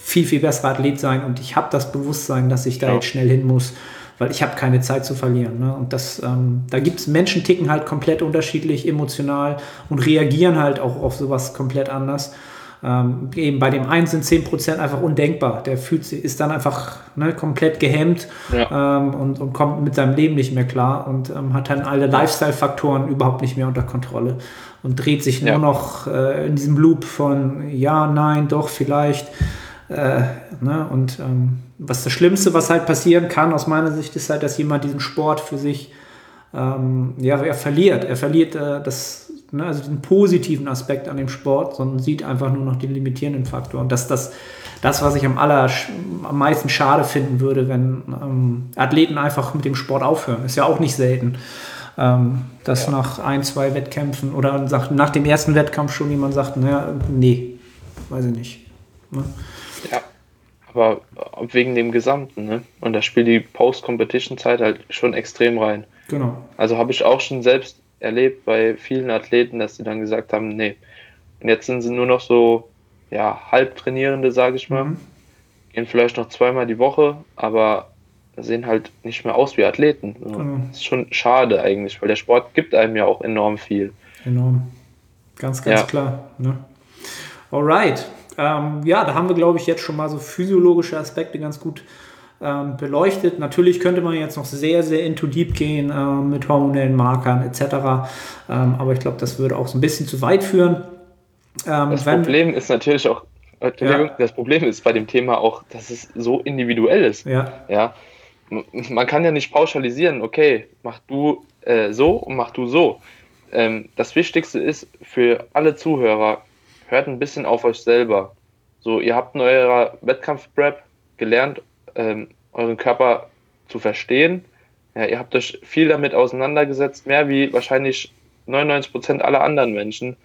viel, viel besserer Athlet sein und ich habe das Bewusstsein, dass ich da ja. jetzt schnell hin muss, weil ich habe keine Zeit zu verlieren. Ne? Und das, ähm, da gibt es Menschen, ticken halt komplett unterschiedlich emotional und reagieren halt auch auf sowas komplett anders. Ähm, eben bei dem einen sind 10% einfach undenkbar. Der fühlt ist dann einfach ne, komplett gehemmt ja. ähm, und, und, kommt mit seinem Leben nicht mehr klar und ähm, hat dann alle Lifestyle-Faktoren überhaupt nicht mehr unter Kontrolle und dreht sich nur ja. noch äh, in diesem Loop von ja, nein, doch, vielleicht. Äh, ne, und ähm, was das Schlimmste, was halt passieren kann aus meiner Sicht, ist halt, dass jemand diesen Sport für sich ähm, ja, er verliert. Er verliert äh, das ne, also den positiven Aspekt an dem Sport, sondern sieht einfach nur noch den limitierenden Faktor. Und das ist das, das, was ich am, aller, am meisten schade finden würde, wenn ähm, Athleten einfach mit dem Sport aufhören. Ist ja auch nicht selten. Ähm, dass ja. nach ein, zwei Wettkämpfen oder sagt, nach dem ersten Wettkampf schon jemand sagt, naja, nee, weiß ich nicht. Ne? Ja, aber wegen dem Gesamten. Ne? Und da spielt die Post-Competition-Zeit halt schon extrem rein. Genau. Also habe ich auch schon selbst erlebt bei vielen Athleten, dass sie dann gesagt haben, nee. Und jetzt sind sie nur noch so, ja, Halbtrainierende, sage ich mal. Mhm. Gehen vielleicht noch zweimal die Woche, aber sehen halt nicht mehr aus wie Athleten. Genau. Das ist schon schade eigentlich, weil der Sport gibt einem ja auch enorm viel. Enorm. Ganz, ganz ja. klar. Ne? Alright. Ähm, ja, da haben wir, glaube ich, jetzt schon mal so physiologische Aspekte ganz gut ähm, beleuchtet. Natürlich könnte man jetzt noch sehr, sehr into deep gehen äh, mit hormonellen Markern etc. Ähm, aber ich glaube, das würde auch so ein bisschen zu weit führen. Ähm, das Problem ist natürlich auch, ja. das Problem ist bei dem Thema auch, dass es so individuell ist. Ja. ja? Man kann ja nicht pauschalisieren, okay, mach du äh, so und mach du so. Ähm, das Wichtigste ist für alle Zuhörer, hört ein bisschen auf euch selber. So, ihr habt in eurer Wettkampf-Prep gelernt, ähm, euren Körper zu verstehen. Ja, ihr habt euch viel damit auseinandergesetzt, mehr wie wahrscheinlich 99% aller anderen Menschen.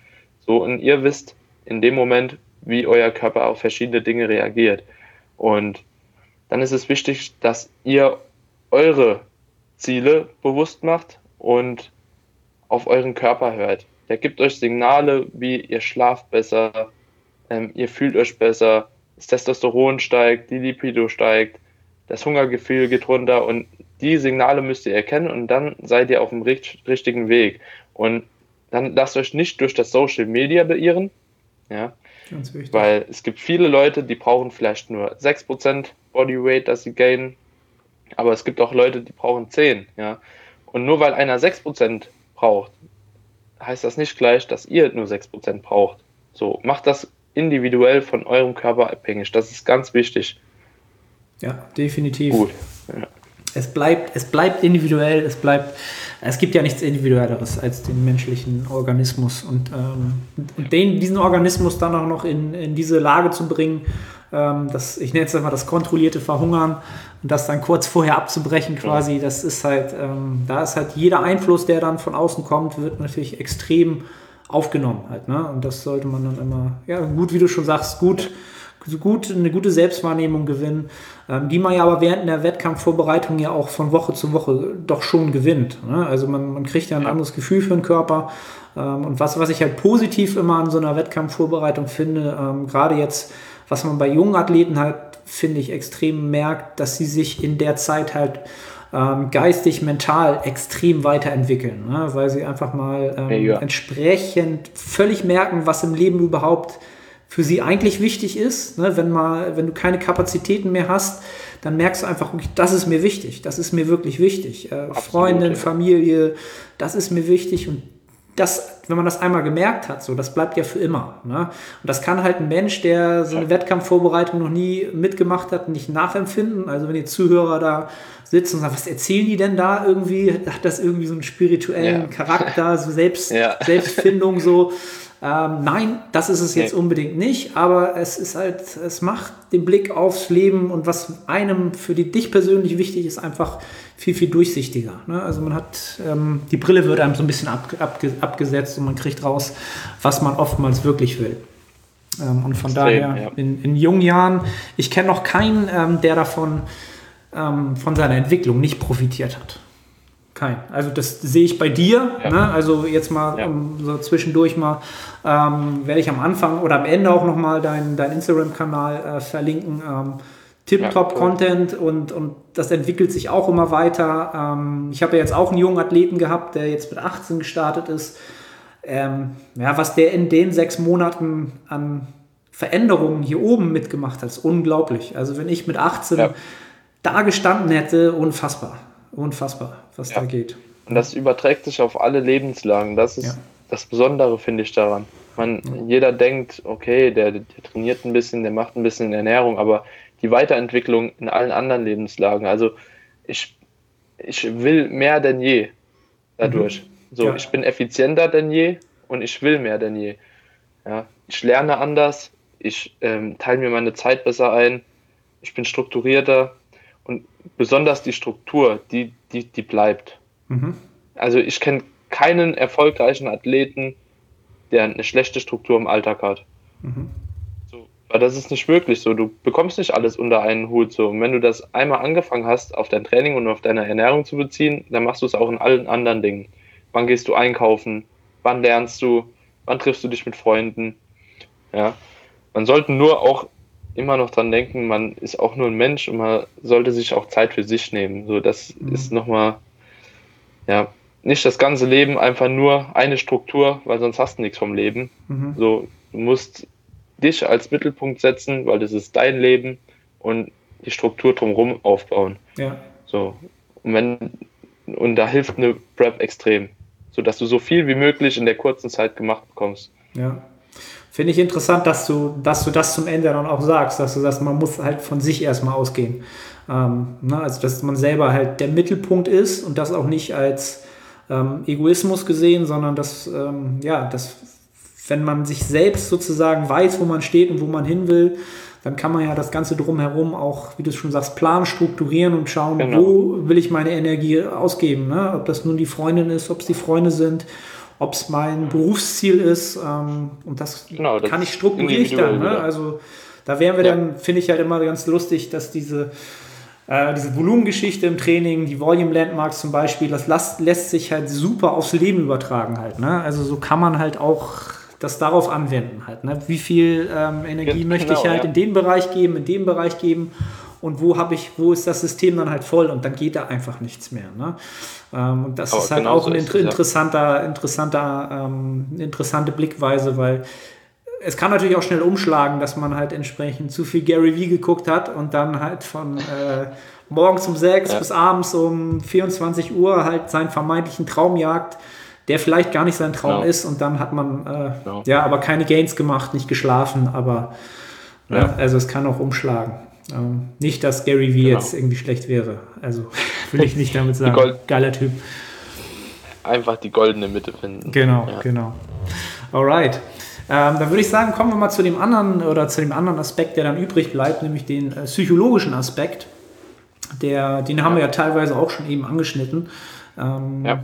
So, und ihr wisst in dem Moment, wie euer Körper auf verschiedene Dinge reagiert. Und dann ist es wichtig, dass ihr eure Ziele bewusst macht und auf euren Körper hört. Der gibt euch Signale, wie ihr schlaft besser, ähm, ihr fühlt euch besser, das Testosteron steigt, die Lipido steigt, das Hungergefühl geht runter und die Signale müsst ihr erkennen und dann seid ihr auf dem richtigen Weg. Und dann lasst euch nicht durch das Social Media beirren, ja, weil es gibt viele Leute, die brauchen vielleicht nur 6% Bodyweight, dass sie gainen, aber es gibt auch Leute, die brauchen 10, ja. Und nur weil einer 6% braucht, heißt das nicht gleich, dass ihr nur 6% braucht. So, macht das individuell von eurem Körper abhängig. Das ist ganz wichtig. Ja, definitiv. Gut. Ja. Es bleibt, es bleibt individuell, es bleibt, es gibt ja nichts Individuelleres als den menschlichen Organismus und, ähm, den, diesen Organismus dann auch noch in, in diese Lage zu bringen, ähm, das, ich nenne es mal das kontrollierte Verhungern und das dann kurz vorher abzubrechen quasi, das ist halt, ähm, da ist halt jeder Einfluss, der dann von außen kommt, wird natürlich extrem aufgenommen halt, ne? Und das sollte man dann immer, ja, gut, wie du schon sagst, gut, gut eine gute Selbstwahrnehmung gewinnen, ähm, die man ja aber während der Wettkampfvorbereitung ja auch von Woche zu Woche doch schon gewinnt. Ne? Also man, man kriegt ja ein anderes Gefühl für den Körper. Ähm, und was, was ich halt positiv immer an so einer Wettkampfvorbereitung finde, ähm, gerade jetzt was man bei jungen Athleten halt, finde ich, extrem merkt, dass sie sich in der Zeit halt ähm, geistig, mental extrem weiterentwickeln, ne? weil sie einfach mal ähm, ja. entsprechend völlig merken, was im Leben überhaupt für sie eigentlich wichtig ist. Ne? Wenn, mal, wenn du keine Kapazitäten mehr hast, dann merkst du einfach, das ist mir wichtig, das ist mir wirklich wichtig. Äh, Freundin, Familie, das ist mir wichtig und das, wenn man das einmal gemerkt hat, so, das bleibt ja für immer. Ne? Und das kann halt ein Mensch, der so eine Wettkampfvorbereitung noch nie mitgemacht hat, nicht nachempfinden. Also wenn die Zuhörer da sitzen und sagen, was erzählen die denn da irgendwie? Hat das irgendwie so einen spirituellen ja. Charakter, so Selbst, ja. Selbstfindung so? Ähm, nein, das ist es jetzt nee. unbedingt nicht, aber es ist halt, es macht den Blick aufs Leben und was einem für die, dich persönlich wichtig ist, einfach viel, viel durchsichtiger. Ne? Also man hat, ähm, die Brille wird einem so ein bisschen ab, ab, abgesetzt und man kriegt raus, was man oftmals wirklich will. Ähm, und von Extrem, daher ja. in, in, jungen Jahren, ich kenne noch keinen, ähm, der davon ähm, von seiner Entwicklung nicht profitiert hat. Kein. Also das sehe ich bei dir. Ja. Ne? Also jetzt mal ja. um, so zwischendurch mal ähm, werde ich am Anfang oder am Ende auch nochmal deinen dein Instagram-Kanal äh, verlinken. Ähm, Tip-Top-Content ja, cool. und, und das entwickelt sich auch immer weiter. Ähm, ich habe ja jetzt auch einen jungen Athleten gehabt, der jetzt mit 18 gestartet ist. Ähm, ja, was der in den sechs Monaten an Veränderungen hier oben mitgemacht hat, ist unglaublich. Also wenn ich mit 18 ja. Da gestanden hätte, unfassbar. Unfassbar, was ja. da geht. Und das überträgt sich auf alle Lebenslagen. Das ist das Besondere, finde ich, daran. Man, Jeder denkt, okay, der, der trainiert ein bisschen, der macht ein bisschen Ernährung, aber die Weiterentwicklung in allen anderen Lebenslagen. Also ich, ich will mehr denn je dadurch. Mhm. So, ja. ich bin effizienter denn je und ich will mehr denn je. Ja, ich lerne anders, ich ähm, teile mir meine Zeit besser ein, ich bin strukturierter und besonders die Struktur, die, die, die bleibt. Mhm. Also ich kenne keinen erfolgreichen Athleten, der eine schlechte Struktur im Alltag hat. Mhm Aber das ist nicht wirklich so. Du bekommst nicht alles unter einen Hut so. Und wenn du das einmal angefangen hast, auf dein Training und auf deine Ernährung zu beziehen, dann machst du es auch in allen anderen Dingen. Wann gehst du einkaufen? Wann lernst du? Wann triffst du dich mit Freunden? Ja. Man sollte nur auch immer noch dran denken, man ist auch nur ein Mensch und man sollte sich auch Zeit für sich nehmen. So, das mhm. ist nochmal, ja, nicht das ganze Leben einfach nur eine Struktur, weil sonst hast du nichts vom Leben. Mhm. So, du musst dich als Mittelpunkt setzen, weil das ist dein Leben und die Struktur drumherum aufbauen. Ja. So. Und wenn, und da hilft eine Prep extrem, sodass du so viel wie möglich in der kurzen Zeit gemacht bekommst. Ja. Finde ich interessant, dass du, dass du das zum Ende dann auch sagst, dass du sagst, man muss halt von sich erstmal ausgehen. Ähm, ne? Also, dass man selber halt der Mittelpunkt ist und das auch nicht als ähm, Egoismus gesehen, sondern dass, ähm, ja, dass wenn man sich selbst sozusagen weiß, wo man steht und wo man hin will, dann kann man ja das Ganze drumherum auch, wie du schon sagst, planen, strukturieren und schauen, genau. wo will ich meine Energie ausgeben. Ne? Ob das nun die Freundin ist, ob es die Freunde sind, ob es mein Berufsziel ist. Ähm, und das, genau, das kann ich strukturieren dann. Ne? Also da wären wir ja. dann, finde ich halt immer ganz lustig, dass diese äh, diese Volumengeschichte im Training, die Volume Landmarks zum Beispiel, das lässt, lässt sich halt super aufs Leben übertragen halt. Ne? Also so kann man halt auch das darauf anwenden halt. Ne? Wie viel ähm, Energie genau, möchte ich halt ja. in den Bereich geben, in dem Bereich geben und wo habe ich, wo ist das System dann halt voll und dann geht da einfach nichts mehr. Ne? Ähm, und das Aber ist halt auch eine inter interessanter, interessanter, ähm, interessante Blickweise, weil es kann natürlich auch schnell umschlagen, dass man halt entsprechend zu viel Gary Vee geguckt hat und dann halt von äh, morgens um 6 ja. bis abends um 24 Uhr halt seinen vermeintlichen Traum jagt, der vielleicht gar nicht sein Traum no. Genau. ist und dann hat man äh, no. Genau. ja aber keine Gains gemacht, nicht geschlafen, aber ja. Ja, also es kann auch umschlagen. Ähm, nicht, dass Gary Vee genau. jetzt irgendwie schlecht wäre. Also will ich nicht damit sagen. Geiler Typ. Einfach die goldene Mitte finden. Genau, ja. genau. Alright. Ähm, dann würde ich sagen, kommen wir mal zu dem anderen oder zu dem anderen Aspekt, der dann übrig bleibt, nämlich den äh, psychologischen Aspekt. Der, den haben wir ja teilweise auch schon eben angeschnitten. Ähm, ja.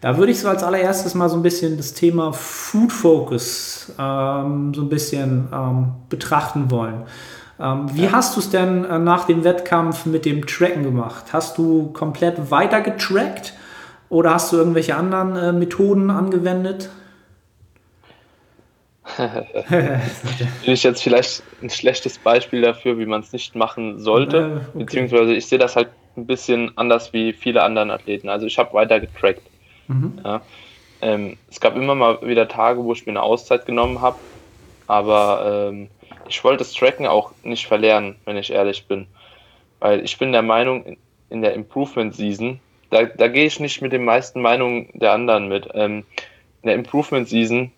Da würde ich so als allererstes mal so ein bisschen das Thema Food Focus ähm, so ein bisschen ähm, betrachten wollen. Ähm, wie ja. hast du es denn äh, nach dem Wettkampf mit dem Tracken gemacht? Hast du komplett weiter getrackt oder hast du irgendwelche anderen äh, Methoden angewendet? Bin ich jetzt vielleicht ein schlechtes Beispiel dafür, wie man es nicht machen sollte. Äh, okay. Beziehungsweise ich sehe das halt ein bisschen anders wie viele anderen Athleten. Also ich habe weiter getrackt. Mhm. Ja. Ähm, es gab immer mal wieder Tage, wo ich mir eine Auszeit genommen habe, aber ähm, ich wollte das Tracken auch nicht verlernen, wenn ich ehrlich bin. Weil ich bin der Meinung, in der Improvement Season, da, da gehe ich nicht mit den meisten Meinungen der anderen mit. Ähm, in der Improvement Season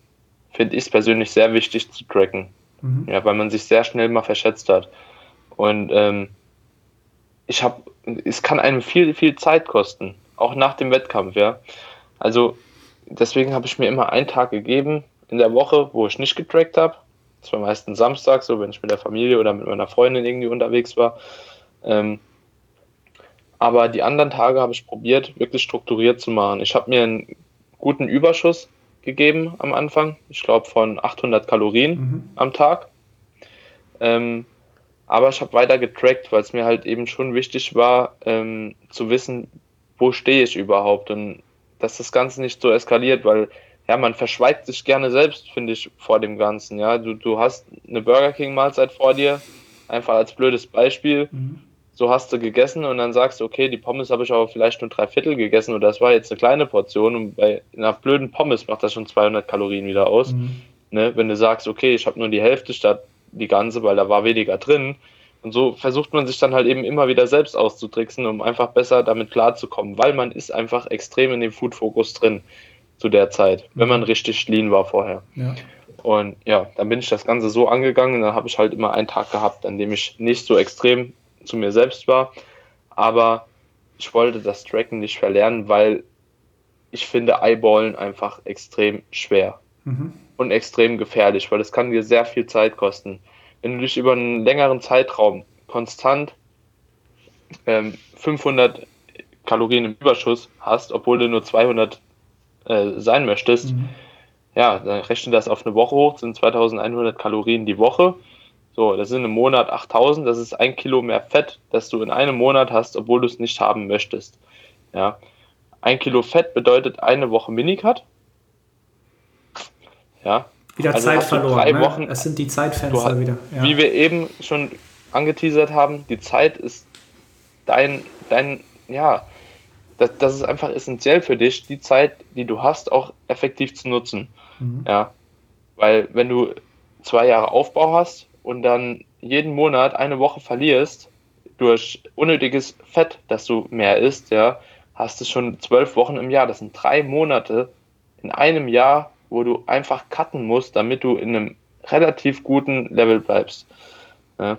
finde ich es persönlich sehr wichtig zu tracken. Mhm. Ja, weil man sich sehr schnell mal verschätzt hat. Und ähm, ich habe, es kann einem viel, viel Zeit kosten, auch nach dem Wettkampf, ja. Also deswegen habe ich mir immer einen Tag gegeben in der Woche, wo ich nicht getrackt habe. Das war meistens Samstag, so wenn ich mit der Familie oder mit meiner Freundin irgendwie unterwegs war. Ähm, aber die anderen Tage habe ich probiert, wirklich strukturiert zu machen. Ich habe mir einen guten Überschuss gegeben am Anfang. Ich glaube von 800 Kalorien mhm. am Tag. Ähm, aber ich habe weiter getrackt, weil es mir halt eben schon wichtig war, ähm, zu wissen, wo stehe ich überhaupt und dass das Ganze nicht so eskaliert, weil ja, man verschweigt sich gerne selbst, finde ich, vor dem Ganzen. Ja, du, du hast eine Burger King Mahlzeit vor dir, einfach als blödes Beispiel. Mhm so hast du gegessen und dann sagst du, okay, die Pommes habe ich aber vielleicht nur drei Viertel gegessen und das war jetzt eine kleine Portion und bei einer blöden Pommes macht das schon 200 Kalorien wieder aus. Mhm. Ne? Wenn du sagst, okay, ich habe nur die Hälfte statt die ganze, weil da war weniger drin. Und so versucht man sich dann halt eben immer wieder selbst auszutricksen, um einfach besser damit klarzukommen, weil man ist einfach extrem in dem Food-Fokus drin zu der Zeit, mhm. wenn man richtig lean war vorher. Ja. Und ja, dann bin ich das Ganze so angegangen und dann habe ich halt immer einen Tag gehabt, an dem ich nicht so extrem zu mir selbst war. Aber ich wollte das Tracken nicht verlernen, weil ich finde Eyeballen einfach extrem schwer mhm. und extrem gefährlich, weil es kann dir sehr viel Zeit kosten. Wenn du dich über einen längeren Zeitraum konstant ähm, 500 Kalorien im Überschuss hast, obwohl du nur 200 äh, sein möchtest, mhm. ja, dann rechne das auf eine Woche hoch, sind 2100 Kalorien die Woche So, das sind im Monat 8000, das ist ein Kilo mehr Fett, das du in einem Monat hast, obwohl du es nicht haben möchtest. Ja. Ein Kilo Fett bedeutet eine Woche Minicut. Ja. Wieder Also Zeit verloren. ne? Wochen- es sind die Zeitfenster hast, wieder. Ja. Wie wir eben schon angeteasert haben, die Zeit ist dein, dein, ja, das, das ist einfach essentiell für dich, die Zeit, die du hast, auch effektiv zu nutzen. Mhm. Ja. Weil wenn du zwei Jahre Aufbau hast und dann jeden Monat eine Woche verlierst durch unnötiges Fett, das du mehr isst, ja, hast du schon zwölf Wochen im Jahr. Das sind drei Monate in einem Jahr, wo du einfach cutten musst, damit du in einem relativ guten Level bleibst. Ja.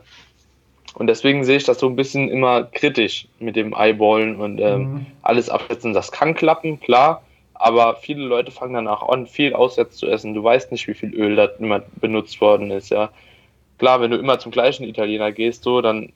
Und deswegen sehe ich das so ein bisschen immer kritisch mit dem Eyeballen und ähm, Mhm. alles absetzen. Das kann klappen, klar, aber viele Leute fangen danach an, viel auswärts zu essen. Du weißt nicht, wie viel Öl da immer benutzt worden ist, ja. Klar, wenn du immer zum gleichen Italiener gehst, so, dann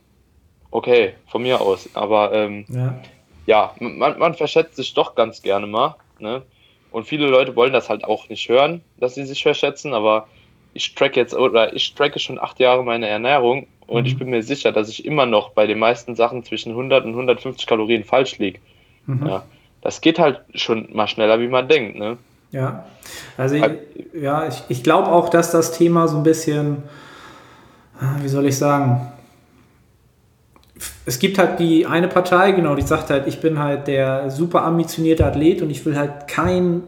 okay, von mir aus. Aber ähm, Ja. ja, man, man verschätzt sich doch ganz gerne mal. Ne? Und viele Leute wollen das halt auch nicht hören, dass sie sich verschätzen, aber ich track jetzt oder ich tracke schon acht Jahre meine Ernährung und Mhm. ich bin mir sicher, dass ich immer noch bei den meisten Sachen zwischen 100 und 150 Kalorien falsch liege. Mhm. Ja. Das geht halt schon mal schneller, wie man denkt. Ne? Ja, also ich, Halt- ja, ich, ich glaube auch, dass das Thema so ein bisschen, ah, wie soll ich sagen, es gibt halt die eine Partei, genau, die sagt halt, ich bin halt der super ambitionierte Athlet und ich will halt kein,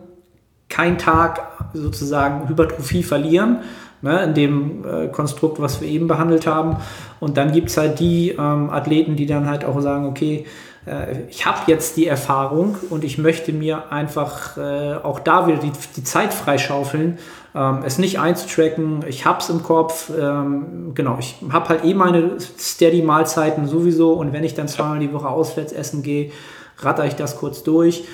kein Tag sozusagen Hypertrophie verlieren, ne, in dem äh, Konstrukt, was wir eben behandelt haben. Und dann gibt es halt die ähm, Athleten, die dann halt auch sagen, okay, äh, ich habe jetzt die Erfahrung und ich möchte mir einfach äh, auch da wieder die, die Zeit freischaufeln, ähm, es nicht einzutracken. Ich hab's im Kopf, ähm, genau, ich habe halt eh meine Steady-Mahlzeiten sowieso und wenn ich dann zweimal die Woche auswärts essen gehe, ratter ich das kurz durch.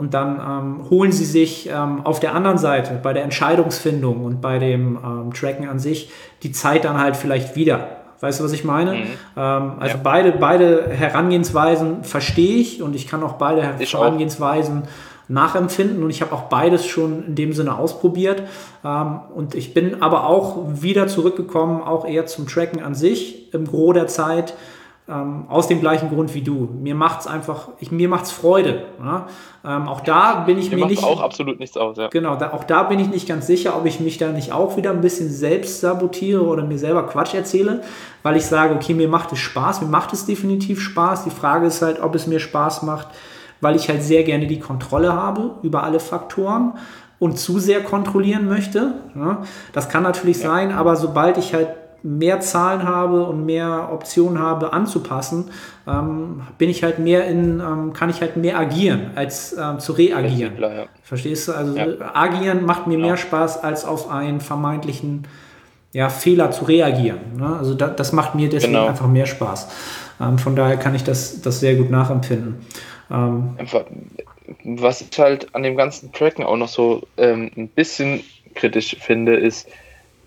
Und dann ähm, holen sie sich ähm, auf der anderen Seite bei der Entscheidungsfindung und bei dem ähm, Tracken an sich die Zeit dann halt vielleicht wieder. Weißt du, was ich meine? Ähm, also Ja. beide, beide Herangehensweisen verstehe ich und ich kann auch beide. Herangehensweisen nachempfinden und ich habe auch beides schon in dem Sinne ausprobiert. Ähm, und ich bin aber auch wieder zurückgekommen, auch eher zum Tracken an sich im Gros der Zeit. Ähm, aus dem gleichen Grund wie du. Mir macht's einfach, ich, mir macht's Freude. Ja? Ähm, auch da bin ich Mir mir macht nicht. auch absolut nichts aus. Ja. Genau, da, auch da bin ich nicht ganz sicher, ob ich mich da nicht auch wieder ein bisschen selbst sabotiere oder mir selber Quatsch erzähle, weil ich sage, okay, mir macht es Spaß, mir macht es definitiv Spaß. Die Frage ist halt, ob es mir Spaß macht, weil ich halt sehr gerne die Kontrolle habe über alle Faktoren und zu sehr kontrollieren möchte. Ja, das kann natürlich sein, aber sobald ich halt mehr Zahlen habe und mehr Optionen habe anzupassen, ähm, bin ich halt mehr in, ähm, kann ich halt mehr agieren, als ähm, zu reagieren. Ja. Verstehst du? Also Ja. agieren macht mir Genau. mehr Spaß, als auf einen vermeintlichen ja, Fehler zu reagieren. Ne? Also da, das macht mir deswegen Genau. einfach mehr Spaß. Ähm, von daher kann ich das, das sehr gut nachempfinden. Ähm, Einfach, was ich halt an dem ganzen Tracken auch noch so ähm, ein bisschen kritisch finde, ist,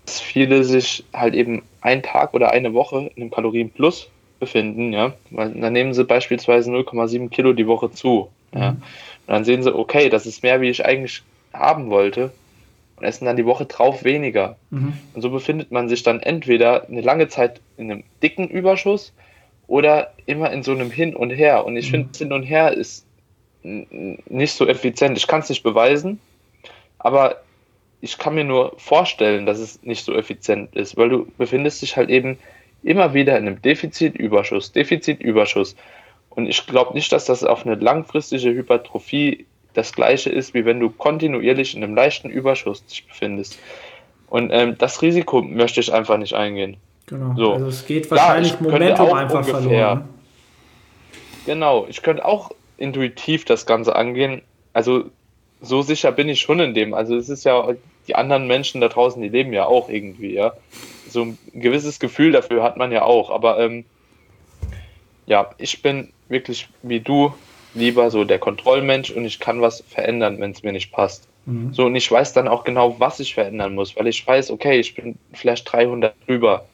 dass viele sich halt eben einen Tag oder eine Woche in einem Kalorienplus befinden, ja. Weil dann nehmen sie beispielsweise 0,7 Kilo die Woche zu. Ja. Und dann sehen sie, okay, das ist mehr, wie ich eigentlich haben wollte. Und essen dann die Woche drauf weniger. mhm. Und so befindet man sich dann entweder eine lange Zeit in einem dicken Überschuss oder immer in so einem Hin und Her. Und ich finde, Hin und Her ist nicht so effizient. Ich kann es nicht beweisen, aber ich kann mir nur vorstellen, dass es nicht so effizient ist, weil du befindest dich halt eben immer wieder in einem Defizitüberschuss, Defizitüberschuss. Und ich glaube nicht, dass das auf eine langfristige Hypertrophie das gleiche ist, wie wenn du kontinuierlich in einem leichten Überschuss dich befindest. Und ähm, das Risiko möchte ich einfach nicht eingehen. Genau. So. Also es geht wahrscheinlich ich könnte Momentum auch einfach ungefähr- verloren. Genau, ich könnte auch intuitiv das Ganze angehen. Also so sicher bin ich schon in dem. Also es ist ja, die anderen Menschen da draußen, die leben ja auch irgendwie, ja. So ein gewisses Gefühl dafür hat man ja auch. Aber ähm, ja, ich bin wirklich wie du lieber so der Kontrollmensch und ich kann was verändern, wenn es mir nicht passt. Mhm. So, und ich weiß dann auch genau, was ich verändern muss, weil ich weiß, okay, ich bin vielleicht 300 drüber.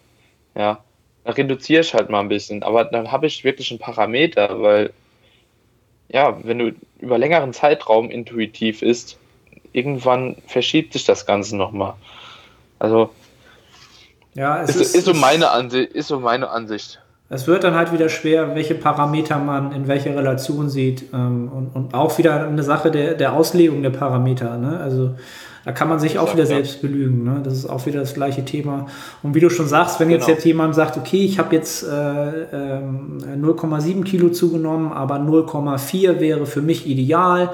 Ja, dann reduziere ich halt mal ein bisschen, aber dann habe ich wirklich einen Parameter, weil, ja, wenn du über längeren Zeitraum intuitiv isst, irgendwann verschiebt sich das Ganze nochmal. Also, Ja, es Ist, ist, ist, so meine Ansicht, ist so meine Ansicht. Es wird dann halt wieder schwer, welche Parameter man in welcher Relation sieht. Ähm, und, und auch wieder eine Sache der, der Auslegung der Parameter. Ne? Also da kann man sich auch wieder selbst belügen. Ne? Das ist auch wieder das gleiche Thema. Und wie du schon sagst, wenn genau. jetzt, jetzt jemand sagt, okay, ich habe jetzt äh, äh, 0,7 Kilo zugenommen, aber 0,4 wäre für mich ideal.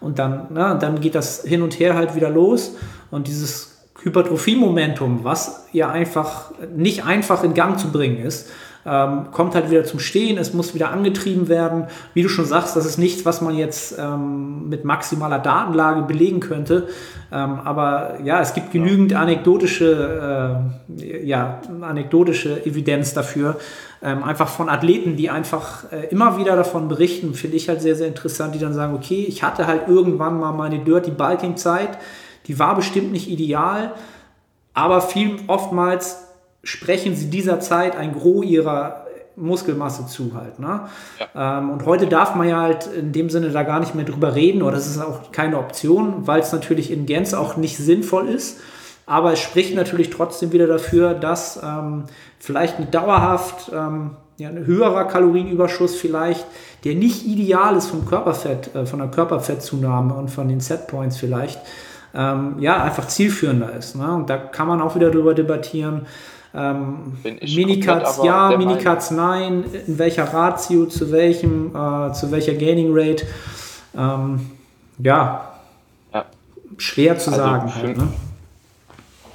Und dann, na, ne, dann geht das hin und her halt wieder los. Und dieses Hypertrophie-Momentum, was ja einfach nicht einfach in Gang zu bringen ist, ähm, kommt halt wieder zum Stehen, es muss wieder angetrieben werden. Wie du schon sagst, das ist nichts, was man jetzt ähm, mit maximaler Datenlage belegen könnte. Ähm, aber ja, es gibt genügend anekdotische, äh, ja, anekdotische Evidenz dafür. Ähm, einfach von Athleten, die einfach äh, immer wieder davon berichten, finde ich halt sehr, sehr interessant, die dann sagen, okay, ich hatte halt irgendwann mal meine Dirty Bulking Zeit, die war bestimmt nicht ideal, aber viel oftmals sprechen sie dieser Zeit ein Gros ihrer Muskelmasse zu halt. Ne? Ja. Ähm, und heute darf man ja halt in dem Sinne da gar nicht mehr drüber reden oder es ist auch keine Option, weil es natürlich in Gänze auch nicht sinnvoll ist. Aber es spricht natürlich trotzdem wieder dafür, dass ähm, vielleicht ein dauerhaft ähm, ja, ein höherer Kalorienüberschuss vielleicht, der nicht ideal ist vom Körperfett, äh, von der Körperfettzunahme und von den Setpoints vielleicht, ähm, ja, einfach zielführender ist. Ne? Und da kann man auch wieder darüber debattieren, ähm, Minicuts ja, Minicuts nein, in welcher Ratio, zu welchem, äh, zu welcher Gaining Rate. Ähm, ja, ja, schwer zu also sagen. Halt, ne?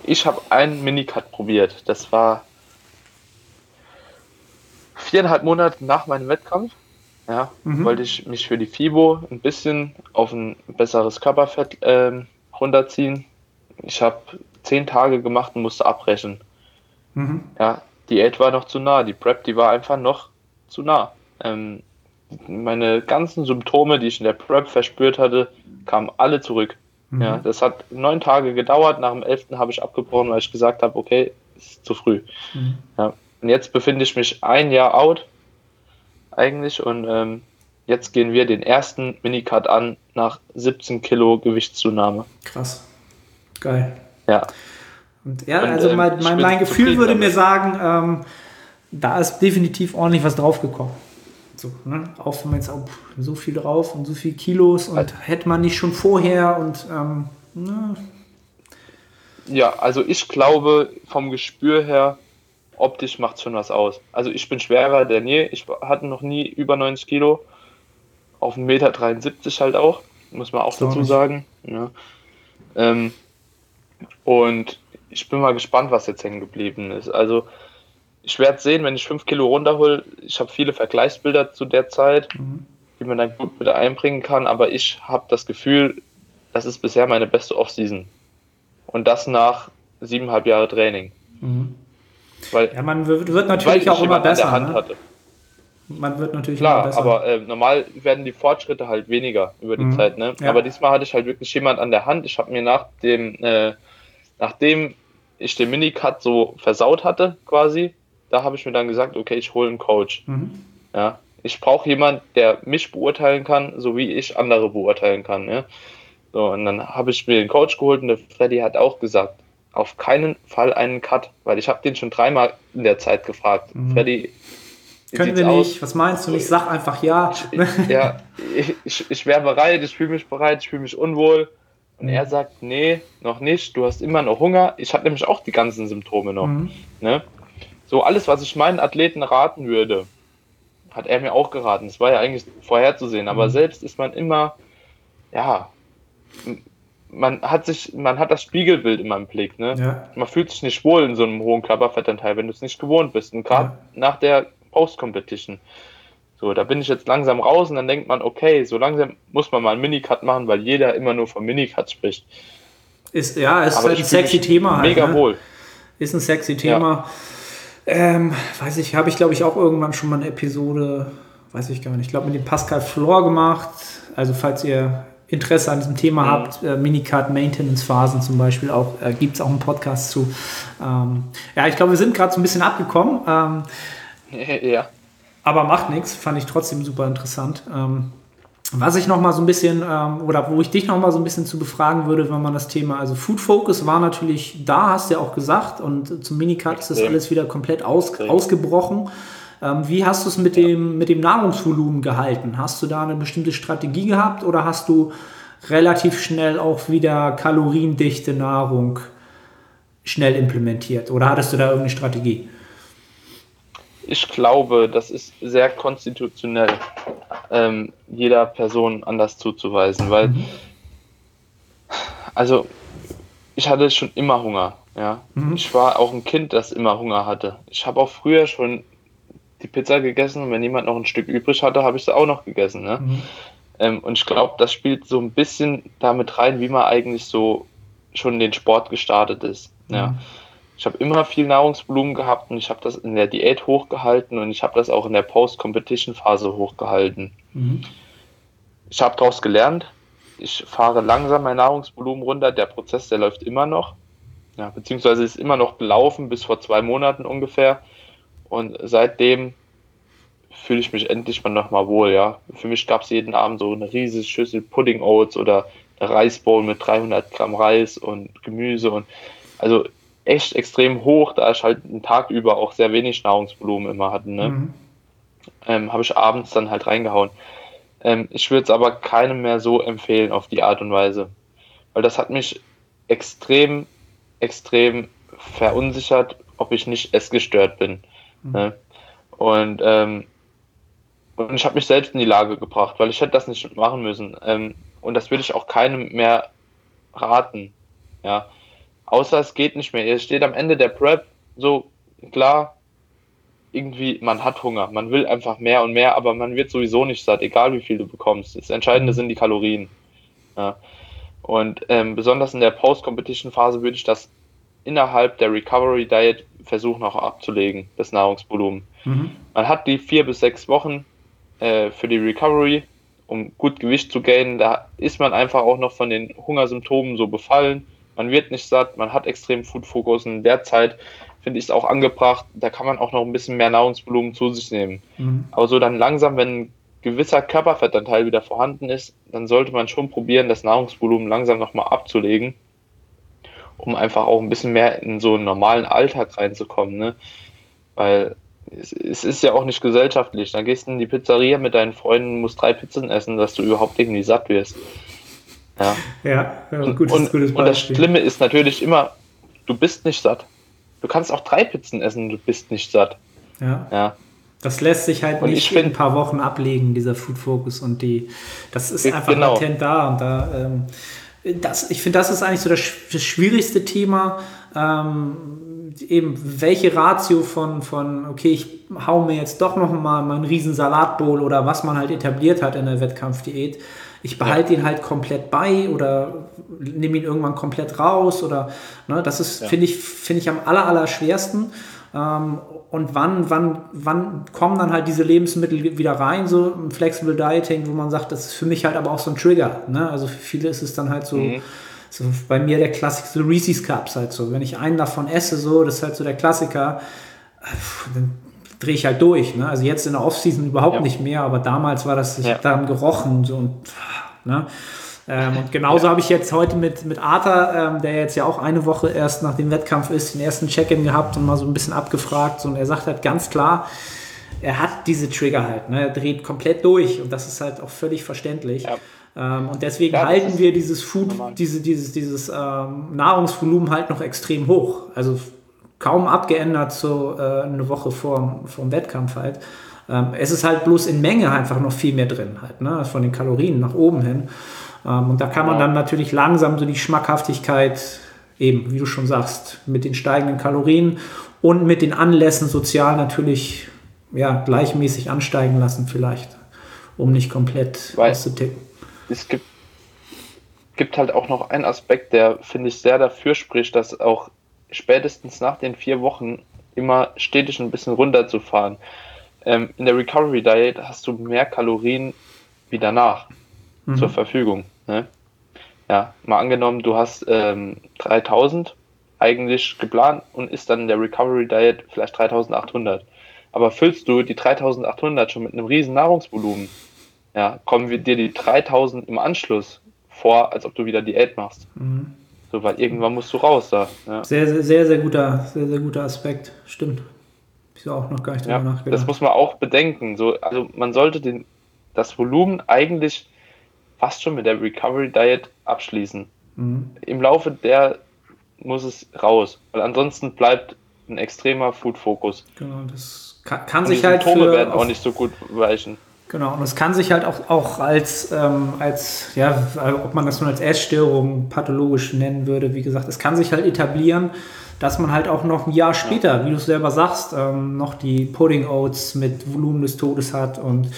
Ich habe einen Minicut probiert. Das war viereinhalb Monate nach meinem Wettkampf. Ja, mhm. wollte ich mich für die FIBO ein bisschen auf ein besseres Körperfett ähm, runterziehen. Ich habe zehn Tage gemacht und musste abbrechen. Mhm. Ja, Diät war noch zu nah, die Prep, die war einfach noch zu nah. Ähm, meine ganzen Symptome, die ich in der Prep verspürt hatte, kamen alle zurück. Mhm. Ja, das hat neun Tage gedauert. Nach dem elften habe ich abgebrochen, weil ich gesagt habe, okay, ist zu früh. Mhm. Ja, und jetzt befinde ich mich ein Jahr out eigentlich und ähm, jetzt gehen wir den ersten Minicut an nach 17 Kilo Gewichtszunahme. Krass. Geil. Ja. Und ja, und, also ähm, mein, mein, mein Gefühl würde mir sagen, ähm, da ist definitiv ordentlich was draufgekommen. So, ne? Auch wenn man jetzt auch so viel drauf und so viel Kilos und also, hätte man nicht schon vorher und ähm, ne? Ja, also ich glaube vom Gespür her, optisch macht schon was aus. Also ich bin schwerer denn je. Ich hatte noch nie über 90 Kilo. Auf 1,73 Meter halt auch, muss man auch dazu sagen. Ja. Ähm, und ich bin mal gespannt, was jetzt hängen geblieben ist. Also ich werde sehen, wenn ich 5 Kilo runterhole. Ich habe viele Vergleichsbilder zu der Zeit, mhm. die man dann gut mit einbringen kann, aber ich habe das Gefühl, das ist bisher meine beste Offseason. Und das nach siebeneinhalb Jahre Training. Mhm. Weil, ja, man wird, wird natürlich auch immer besser. Hand ne? hatte. Man wird natürlich Klar, immer besser. aber äh, normal werden die Fortschritte halt weniger über die mhm. Zeit. Ne? Ja. Aber diesmal hatte ich halt wirklich jemand an der Hand. Ich habe mir nach dem, äh, nachdem ich den Minicut so versaut hatte, quasi, da habe ich mir dann gesagt, okay, ich hole einen Coach. Mhm. Ja, ich brauche jemanden, der mich beurteilen kann, so wie ich andere beurteilen kann. Ja? So, und dann habe ich mir den Coach geholt und der Freddy hat auch gesagt, auf keinen Fall einen Cut, weil ich habe den schon dreimal in der Zeit gefragt. Mhm. Freddy, können wir nicht, aus? was meinst du? Ich sag einfach ja. Ich, ja, ich, ich, ich wäre bereit, ich fühle mich bereit, ich fühle mich unwohl. Und er sagt, nee, noch nicht, du hast immer noch Hunger. Ich habe nämlich auch die ganzen Symptome noch. Mhm. Ne? So alles, was ich meinen Athleten raten würde, hat er mir auch geraten. Das war ja eigentlich vorherzusehen. Aber mhm. selbst ist man immer, ja, man hat sich, man hat das Spiegelbild immer im Blick. Ne? Ja. Man fühlt sich nicht wohl in so einem hohen Körperfettanteil, wenn du es nicht gewohnt bist. Und gerade ja. nach der Post-Competition so, da bin ich jetzt langsam raus und dann denkt man, okay, so langsam muss man mal einen Minicut machen, weil jeder immer nur vom Minicut spricht. Ist, ja, ist halt ein sexy Thema. Halt, mega ne? wohl. Ist ein sexy Thema. Ja. Ähm, weiß ich, habe ich glaube ich auch irgendwann schon mal eine Episode, weiß ich gar nicht, ich glaube mit dem Pascal Flor gemacht. Also falls ihr Interesse an diesem Thema mhm. habt, äh, Minicut Maintenance Phasen zum Beispiel, auch äh, gibt es auch einen Podcast zu. Ähm, ja, ich glaube, wir sind gerade so ein bisschen abgekommen. Ähm, ja. Aber macht nichts, fand ich trotzdem super interessant. Ähm, Was ich noch mal so ein bisschen, ähm, oder wo ich dich noch mal so ein bisschen zu befragen würde, wenn man das Thema, also Food Focus war natürlich da, hast du ja auch gesagt, und zum Minicut ist das alles wieder komplett aus, ausgebrochen. Ähm, wie hast du es mit, dem, mit dem Nahrungsvolumen gehalten? Hast du da eine bestimmte Strategie gehabt oder hast du relativ schnell auch wieder kaloriendichte Nahrung schnell implementiert? Oder hattest du da irgendeine Strategie? Ich glaube, das ist sehr konstitutionell, ähm, jeder Person anders zuzuweisen, weil, mhm. also, ich hatte schon immer Hunger, ja. Mhm. Ich war auch ein Kind, das immer Hunger hatte. Ich habe auch früher schon die Pizza gegessen und wenn jemand noch ein Stück übrig hatte, habe ich sie auch noch gegessen, ne? Mhm. Ähm, und ich glaube, das spielt so ein bisschen damit rein, wie man eigentlich so schon den Sport gestartet ist, ja. Ich habe immer viel Nahrungsvolumen gehabt und ich habe das in der Diät hochgehalten und ich habe das auch in der Post-Competition-Phase hochgehalten. Mhm. Ich habe daraus gelernt. Ich fahre langsam mein Nahrungsvolumen runter. Der Prozess, der läuft immer noch. Ja, beziehungsweise ist immer noch gelaufen bis vor zwei Monaten ungefähr. Und seitdem fühle ich mich endlich mal nochmal wohl, ja. Für mich gab es jeden Abend so eine riesige Schüssel Pudding Oats oder eine Reisbowl mit 300 Gramm Reis und Gemüse und also echt extrem hoch, da ich halt einen Tag über auch sehr wenig Nahrungsvolumen immer hatte, ne? Mhm. Ähm, habe ich abends dann halt reingehauen. Ähm, ich würde es aber keinem mehr so empfehlen auf die Art und Weise, weil das hat mich extrem, extrem verunsichert, ob ich nicht essgestört bin. Mhm. Ne? Und, ähm, und ich habe mich selbst in die Lage gebracht, weil ich hätte das nicht machen müssen. Ähm, und das würde ich auch keinem mehr raten. Ja, Außer es geht nicht mehr. Ihr steht am Ende der Prep, so klar, irgendwie, man hat Hunger, man will einfach mehr und mehr, aber man wird sowieso nicht satt, egal wie viel du bekommst. Das Entscheidende sind die Kalorien. Ja. Und ähm, besonders in der Post-Competition-Phase würde ich das innerhalb der Recovery Diet versuchen auch abzulegen, das Nahrungsvolumen. Mhm. Man hat die vier bis sechs Wochen äh, für die Recovery, um gut Gewicht zu gainen. Da ist man einfach auch noch von den Hungersymptomen so befallen man wird nicht satt, man hat extrem Food-Fokus und in der Zeit finde ich es auch angebracht, da kann man auch noch ein bisschen mehr Nahrungsvolumen zu sich nehmen. Mhm. Aber so dann langsam, wenn ein gewisser Körperfettanteil wieder vorhanden ist, dann sollte man schon probieren, das Nahrungsvolumen langsam nochmal abzulegen, um einfach auch ein bisschen mehr in so einen normalen Alltag reinzukommen. Ne? Weil es, es ist ja auch nicht gesellschaftlich. Dann gehst du in die Pizzeria mit deinen Freunden, musst drei Pizzen essen, dass du überhaupt irgendwie satt wirst. Ja, ja, ja gutes, und, gutes und das Schlimme ist natürlich immer, du bist nicht satt. Du kannst auch drei Pizzen essen, du bist nicht satt. Ja. ja. Das lässt sich halt und nicht in ein paar Wochen ablegen, dieser Food Focus und die, das ist einfach genau. latent da und da, ähm, das, ich finde, das ist eigentlich so das, das schwierigste Thema, ähm, eben welche Ratio von, von, okay, ich hau mir jetzt doch noch mal meinen riesen Salatbowl oder was man halt etabliert hat in der Wettkampfdiät, ich behalte ja. ihn halt komplett bei oder nehme ihn irgendwann komplett raus oder ne, das ist, ja. finde ich, finde ich am aller, aller schwersten. Ähm, und wann, wann, wann kommen dann halt diese Lebensmittel wieder rein, so im Flexible Dieting, wo man sagt, das ist für mich halt aber auch so ein Trigger. Ne? Also für viele ist es dann halt so, mhm. so bei mir der Klassiker, so Reese's Cups halt so. Wenn ich einen davon esse, so, das ist halt so der Klassiker, dann drehe ich halt durch. Ne? Also jetzt in der Offseason überhaupt ja. nicht mehr, aber damals war das, ich ja. habe daran gerochen so und, ne? Ähm, und genauso ja. habe ich jetzt heute mit, mit Arthur, ähm, der jetzt ja auch eine Woche erst nach dem Wettkampf ist, den ersten Check-in gehabt und mal so ein bisschen abgefragt. Und er sagt halt ganz klar, er hat diese Trigger halt. Ne? Er dreht komplett durch und das ist halt auch völlig verständlich. Ja. Ähm, und deswegen ja, halten wir dieses Food, diese, dieses, dieses ähm, Nahrungsvolumen halt noch extrem hoch. Also kaum abgeändert so äh, eine Woche vor, vor dem Wettkampf halt. Ähm, es ist halt bloß in Menge einfach noch viel mehr drin halt, ne? von den Kalorien nach oben hin. Ähm, und da kann man dann natürlich langsam so die Schmackhaftigkeit eben, wie du schon sagst, mit den steigenden Kalorien und mit den Anlässen sozial natürlich ja, gleichmäßig ansteigen lassen vielleicht, um nicht komplett Weil auszuticken. Es gibt, gibt halt auch noch einen Aspekt, der, finde ich, sehr dafür spricht, dass auch spätestens nach den vier Wochen immer stetig ein bisschen runterzufahren. Ähm, in der Recovery Diet hast du mehr Kalorien wie danach mhm. zur Verfügung. Ne? Ja, mal angenommen, du hast ähm, 3000 eigentlich geplant und ist dann in der Recovery Diet vielleicht 3800. Aber füllst du die 3800 schon mit einem riesen Nahrungsvolumen, ja, kommen wir dir die 3000 im Anschluss vor, als ob du wieder Diät machst. Mhm. So, weil irgendwann musst du raus da. Ja. Sehr, sehr, sehr, sehr guter, sehr, sehr guter Aspekt. Stimmt. Ich auch noch gar nicht Ja, drüber nachgedacht. das muss man auch bedenken. So, also man sollte den, das Volumen eigentlich fast schon mit der Recovery Diet abschließen. Mhm. Im Laufe der muss es raus, weil ansonsten bleibt ein extremer Food-Fokus. Genau, das kann, kann sich halt Symptome für, werden auch nicht so gut weichen. Genau, und es kann sich halt auch, auch als, ähm, als, ja, ob man das nun als Essstörung pathologisch nennen würde, wie gesagt, es kann sich halt etablieren, dass man halt auch noch ein Jahr später, wie du es selber sagst, ähm, noch die Pudding Oats mit Volumen des Todes hat und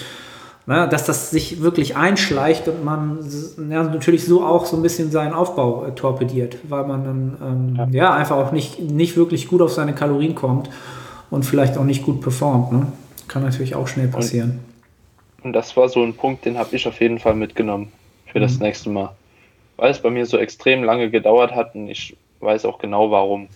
ne, dass das sich wirklich einschleicht und man ja, natürlich so auch so ein bisschen seinen Aufbau äh, torpediert, weil man dann ähm, ja. einfach auch nicht, nicht wirklich gut auf seine Kalorien kommt und vielleicht auch nicht gut performt. Ne? Kann natürlich auch schnell passieren. Und das war so ein Punkt, den habe ich auf jeden Fall mitgenommen für das nächste Mal. Weil es bei mir so extrem lange gedauert hat und ich weiß auch genau warum.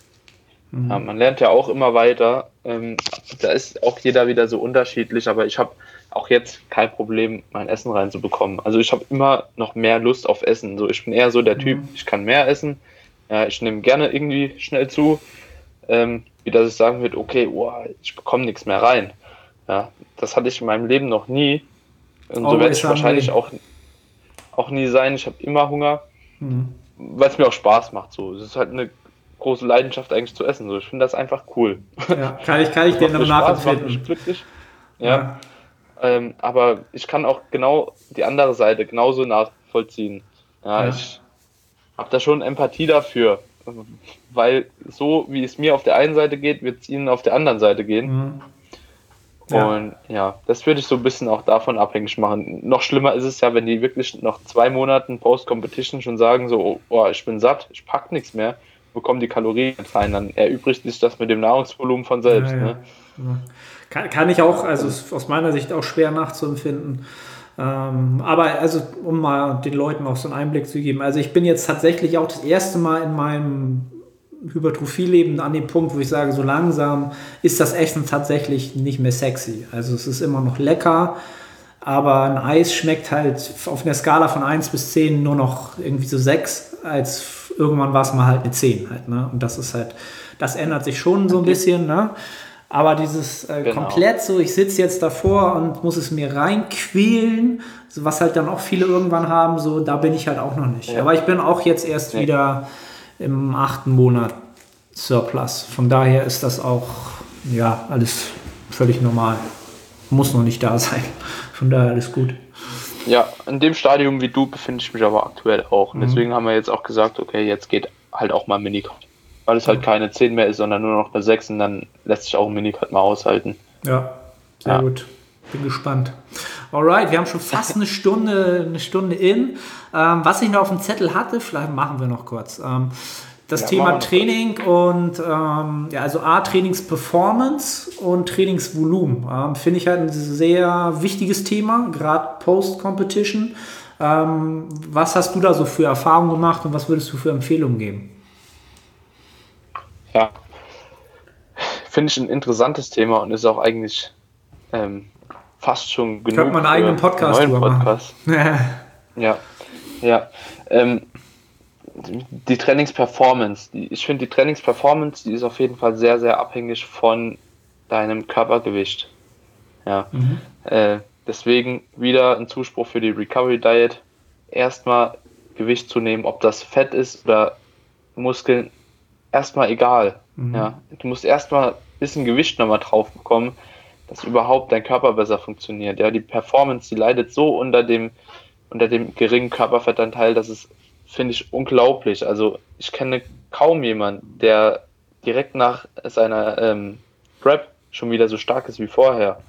Ja, man lernt ja auch immer weiter. Ähm, da ist auch jeder wieder so unterschiedlich, aber ich habe auch jetzt kein Problem, mein Essen reinzubekommen. Also ich habe immer noch mehr Lust auf Essen. So, ich bin eher so der Typ, ich kann mehr essen. Ja, ich nehme gerne irgendwie schnell zu. Ähm, wie dass ich sagen würde, okay, oh, ich bekomme nichts mehr rein. Ja, das hatte ich in meinem Leben noch nie. Und so werde ich wahrscheinlich hungry. auch, auch nie sein. Ich habe immer Hunger, Mhm. weil es mir auch Spaß macht. So, es ist halt eine große Leidenschaft eigentlich zu essen. So, ich finde das einfach cool. Ja, kann ich, kann ich dir noch Spaß, macht mich nachempfinden. glücklich. Ja, Ähm, aber ich kann auch genau die andere Seite genauso nachvollziehen. Ja, Ja. ich habe da schon Empathie dafür, weil so wie es mir auf der einen Seite geht, wird es ihnen auf der anderen Seite gehen. Mhm. Ja. Und ja, das würde ich so ein bisschen auch davon abhängig machen. Noch schlimmer ist es ja, wenn die wirklich nach zwei Monaten Post-Competition schon sagen, so, oh, oh, ich bin satt, ich pack nichts mehr, bekommen die Kalorien rein, dann erübrigt sich das mit dem Nahrungsvolumen von selbst. Ja, ja. Ne? Ja. Kann, kann ich auch, also aus meiner Sicht auch schwer nachzuempfinden. Ähm, aber also, um mal den Leuten auch so einen Einblick zu geben, also ich bin jetzt tatsächlich auch das erste Mal in meinem Hypertrophieleben an dem Punkt, wo ich sage, so langsam ist das Essen tatsächlich nicht mehr sexy. Also es ist immer noch lecker, aber ein Eis schmeckt halt auf einer Skala von 1 bis 10 nur noch irgendwie so 6, als irgendwann war es mal halt eine 10 halt, ne? Und das ist halt, das ändert sich schon so ein bisschen, ne? Aber dieses äh, Genau. komplett so, ich sitze jetzt davor und muss es mir reinquälen, so was halt dann auch viele irgendwann haben, so da bin ich halt auch noch nicht. Ja. Aber ich bin auch jetzt erst Nee. wieder im achten Monat Surplus. Von daher ist das auch, ja, alles völlig normal. Muss noch nicht da sein. Von daher alles gut. Ja, in dem Stadium wie du befinde ich mich aber aktuell auch. Und Mhm. deswegen haben wir jetzt auch gesagt, okay, jetzt geht halt auch mal ein Minicut. Weil es halt keine 10 mehr ist, sondern nur noch eine 6 und dann lässt sich auch ein Minicut mal aushalten. Ja, sehr Ja. gut. Bin gespannt. Alright, wir haben schon fast eine Stunde, eine Stunde in. Ähm, was ich noch auf dem Zettel hatte, vielleicht machen wir noch kurz. Ähm, das Ja, Thema Training und ähm, ja, also A, Trainingsperformance und Trainingsvolumen. Ähm, Finde ich halt ein sehr wichtiges Thema, gerade Post-Competition. Ähm, was hast du da so für Erfahrungen gemacht und was würdest du für Empfehlungen geben? Ja. Finde ich ein interessantes Thema und ist auch eigentlich ähm, fast schon genug. Könnte man einen eigenen Podcast machen. Podcast. Ja, ja. Ähm, die Trainingsperformance, die, ich finde die Trainingsperformance, die ist auf jeden Fall sehr, sehr abhängig von deinem Körpergewicht. Ja. Äh, deswegen wieder ein Zuspruch für die Recovery Diet. Erstmal Gewicht zu nehmen, ob das Fett ist oder Muskeln, erstmal egal. Ja. Du musst erstmal ein bisschen Gewicht nochmal drauf bekommen, dass überhaupt dein Körper besser funktioniert. Ja, die Performance, die leidet so unter dem, unter dem geringen Körperfettanteil, dass es, finde ich, unglaublich. Also ich kenne kaum jemanden, der direkt nach seiner ähm, Prep schon wieder so stark ist wie vorher.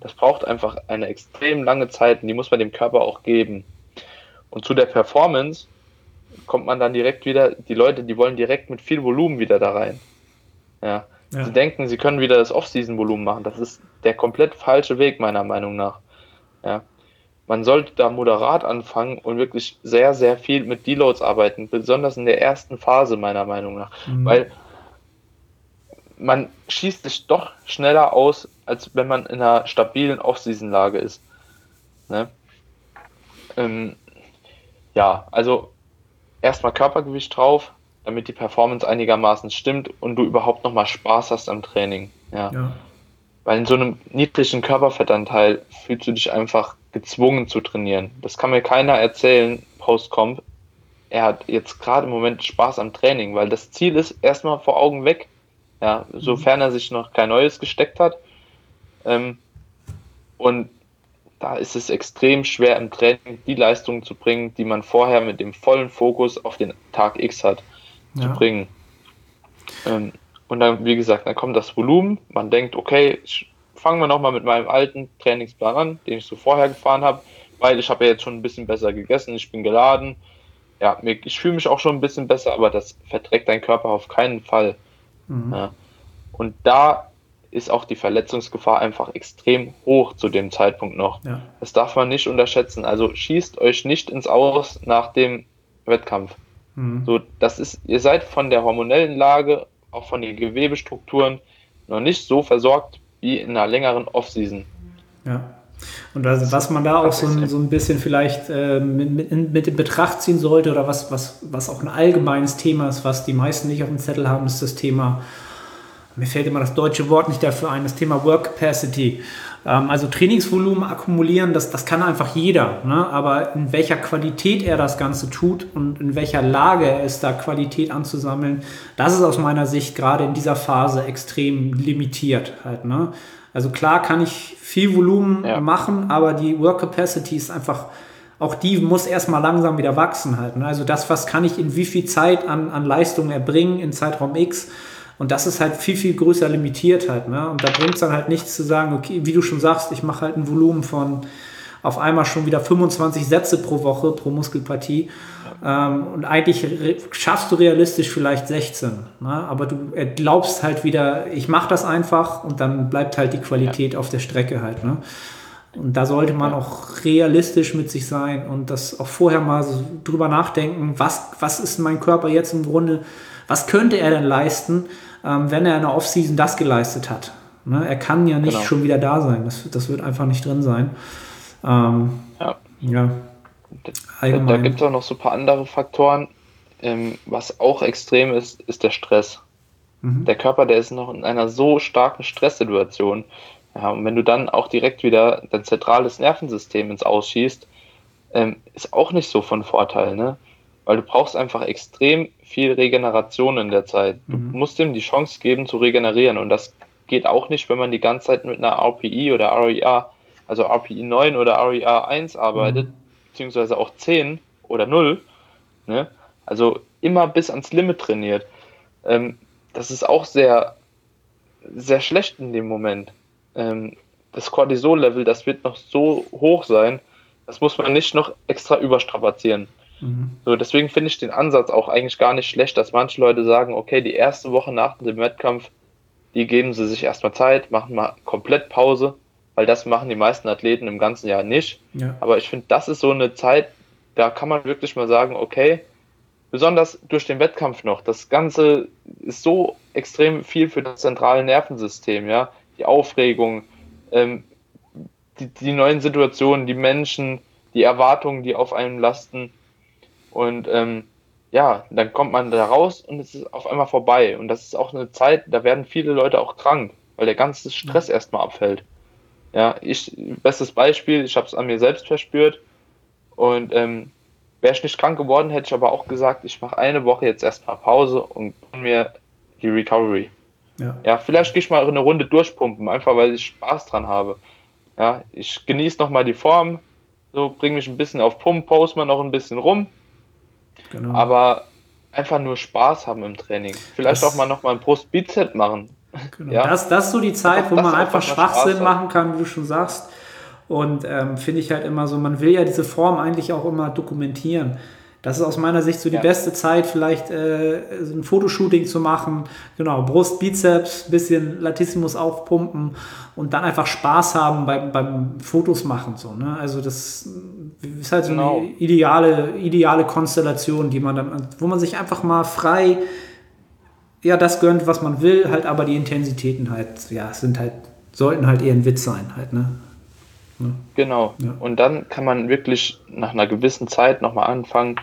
Das braucht einfach eine extrem lange Zeit und die muss man dem Körper auch geben. Und zu der Performance kommt man dann direkt wieder, die Leute, die wollen direkt mit viel Volumen wieder da rein. Ja. Ja. Sie denken, sie können wieder das Off-Season-Volumen machen. Das ist der komplett falsche Weg, meiner Meinung nach. Ja. Man sollte da moderat anfangen und wirklich sehr, sehr viel mit Deloads arbeiten, besonders in der ersten Phase, meiner Meinung nach. Weil man schießt sich doch schneller aus, als wenn man in einer stabilen Off-Season-Lage ist. Ne? Ähm, ja, also erstmal Körpergewicht drauf, damit die Performance einigermaßen stimmt und du überhaupt nochmal Spaß hast am Training. Ja. ja. Weil in so einem niedrigen Körperfettanteil fühlst du dich einfach gezwungen zu trainieren. Das kann mir keiner erzählen, post-comp. Er hat jetzt gerade im Moment Spaß am Training, weil das Ziel ist erstmal vor Augen weg. Ja, sofern er sich noch kein neues gesteckt hat. Ähm, und da ist es extrem schwer im Training die Leistungen zu bringen, die man vorher mit dem vollen Fokus auf den Tag X hat, ja. zu bringen. Ähm, und dann, wie gesagt, dann kommt das Volumen. Man denkt, okay, ich fangen wir nochmal mit meinem alten Trainingsplan an, den ich so vorher gefahren habe, weil ich habe ja jetzt schon ein bisschen besser gegessen, ich bin geladen. Ja, ich fühle mich auch schon ein bisschen besser, aber das verträgt dein Körper auf keinen Fall. Mhm. Ja. Und da ist auch die Verletzungsgefahr einfach extrem hoch zu dem Zeitpunkt noch. Ja. Das darf man nicht unterschätzen. Also schießt euch nicht ins Aus nach dem Wettkampf. Mhm. So, das ist, ihr seid von der hormonellen Lage, auch von den Gewebestrukturen noch nicht so versorgt wie in einer längeren Offseason. Ja. Und also, was man da auch so ein, so ein bisschen vielleicht äh, mit, mit, mit, in Betracht ziehen sollte oder was, was, was auch ein allgemeines Thema ist, was die meisten nicht auf dem Zettel haben, ist das Thema mir fällt immer das deutsche Wort nicht dafür ein, das Thema Work Capacity. Ähm, also Trainingsvolumen akkumulieren, das, das kann einfach jeder. Ne? Aber in welcher Qualität er das Ganze tut und in welcher Lage er ist, da Qualität anzusammeln, das ist aus meiner Sicht gerade in dieser Phase extrem limitiert. Halt, ne? Also klar kann ich viel Volumen ja. machen, aber die Work Capacity ist einfach auch die muss erstmal langsam wieder wachsen halt. Ne? Also das, was kann ich in wie viel Zeit an, an Leistung erbringen in Zeitraum X, und das ist halt viel, viel größer limitiert halt. Ne? Und da bringt es dann halt nichts zu sagen, okay, wie du schon sagst, ich mache halt ein Volumen von auf einmal schon wieder 25 Sätze pro Woche, pro Muskelpartie. Ähm, und eigentlich schaffst du realistisch vielleicht 16. Ne? Aber du glaubst halt wieder, ich mache das einfach und dann bleibt halt die Qualität ja. auf der Strecke halt. Ne? Und da sollte man auch realistisch mit sich sein und das auch vorher mal so drüber nachdenken, was, was ist mein Körper jetzt im Grunde, was könnte er denn leisten, wenn er in der Offseason das geleistet hat. Ne? Er kann ja nicht genau. schon wieder da sein. Das, das wird einfach nicht drin sein. Ähm, ja. ja. Allgemein. Da gibt es auch noch so ein paar andere Faktoren. Ähm, was auch extrem ist, ist der Stress. Mhm. Der Körper, der ist noch in einer so starken Stresssituation. Ja, und wenn du dann auch direkt wieder dein zentrales Nervensystem ins Ausschießt, ähm, ist auch nicht so von Vorteil, ne? Weil du brauchst einfach extrem viel Regeneration in der Zeit. Du mhm. musst ihm die Chance geben zu regenerieren und das geht auch nicht, wenn man die ganze Zeit mit einer RPI oder REA, also RPI 9 oder REA 1 arbeitet, mhm. beziehungsweise auch 10 oder 0, ne? also immer bis ans Limit trainiert. Ähm, das ist auch sehr, sehr schlecht in dem Moment. Ähm, das Cortisol-Level, das wird noch so hoch sein, das muss man nicht noch extra überstrapazieren. Mhm. So, deswegen finde ich den Ansatz auch eigentlich gar nicht schlecht, dass manche Leute sagen, okay, die erste Woche nach dem Wettkampf, die geben sie sich erstmal Zeit, machen mal komplett Pause, weil das machen die meisten Athleten im ganzen Jahr nicht. Ja. Aber ich finde, das ist so eine Zeit, da kann man wirklich mal sagen, okay, besonders durch den Wettkampf noch, das Ganze ist so extrem viel für das zentrale Nervensystem, ja, die Aufregung, ähm, die, die neuen Situationen, die Menschen, die Erwartungen, die auf einem lasten. Und ähm, ja, dann kommt man da raus und es ist auf einmal vorbei. Und das ist auch eine Zeit, da werden viele Leute auch krank, weil der ganze Stress erstmal abfällt. Ja, ich, bestes Beispiel, ich habe es an mir selbst verspürt. Und ähm, wäre ich nicht krank geworden, hätte ich aber auch gesagt, ich mache eine Woche jetzt erstmal Pause und mir die Recovery. Ja, ja vielleicht gehe ich mal eine Runde durchpumpen, einfach weil ich Spaß dran habe. Ja, ich genieße nochmal die Form, so bringe mich ein bisschen auf Pump, post mal noch ein bisschen rum Genau. Aber einfach nur Spaß haben im Training. Vielleicht das, auch mal nochmal ein Brust-Bizep machen. Genau. Ja? Das, das ist so die Zeit, wo man einfach Schwachsinn machen kann, wie du schon sagst. Und ähm, finde ich halt immer so, man will ja diese Form eigentlich auch immer dokumentieren. Das ist aus meiner Sicht so die ja. beste Zeit, vielleicht äh, ein Fotoshooting zu machen. Genau, Brust, Bizeps, bisschen Latissimus aufpumpen und dann einfach Spaß haben beim, beim Fotos machen. So, ne? Also das ist halt so genau. eine ideale, ideale Konstellation, die man dann, wo man sich einfach mal frei ja, das gönnt, was man will, halt aber die Intensitäten halt, ja, sind halt, sollten halt eher ein Witz sein, halt, ne? Ne? Genau. Ja. Und dann kann man wirklich nach einer gewissen Zeit nochmal anfangen.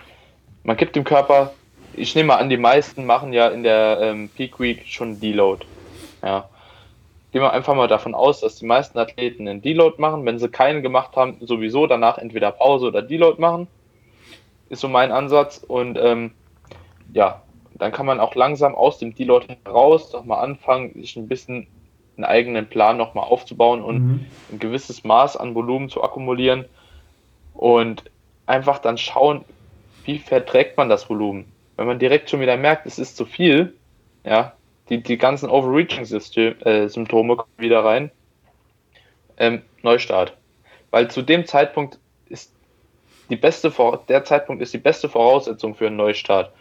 Man gibt dem Körper, ich nehme mal an, die meisten machen ja in der ähm, Peak Week schon Deload. Ja. Gehen wir einfach mal davon aus, dass die meisten Athleten einen Deload machen. Wenn sie keinen gemacht haben, sowieso danach entweder Pause oder Deload machen. Ist so mein Ansatz. Und ähm, ja, dann kann man auch langsam aus dem Deload heraus nochmal anfangen, sich ein bisschen einen eigenen Plan nochmal aufzubauen und Mhm. ein gewisses Maß an Volumen zu akkumulieren und einfach dann schauen, wie verträgt man das Volumen. Wenn man direkt schon wieder merkt, es ist zu viel, ja, die, die ganzen Overreaching-Symptome kommen wieder rein, ähm, Neustart. Weil zu dem Zeitpunkt ist die beste, Vor- der Zeitpunkt ist die beste Voraussetzung für einen Neustart.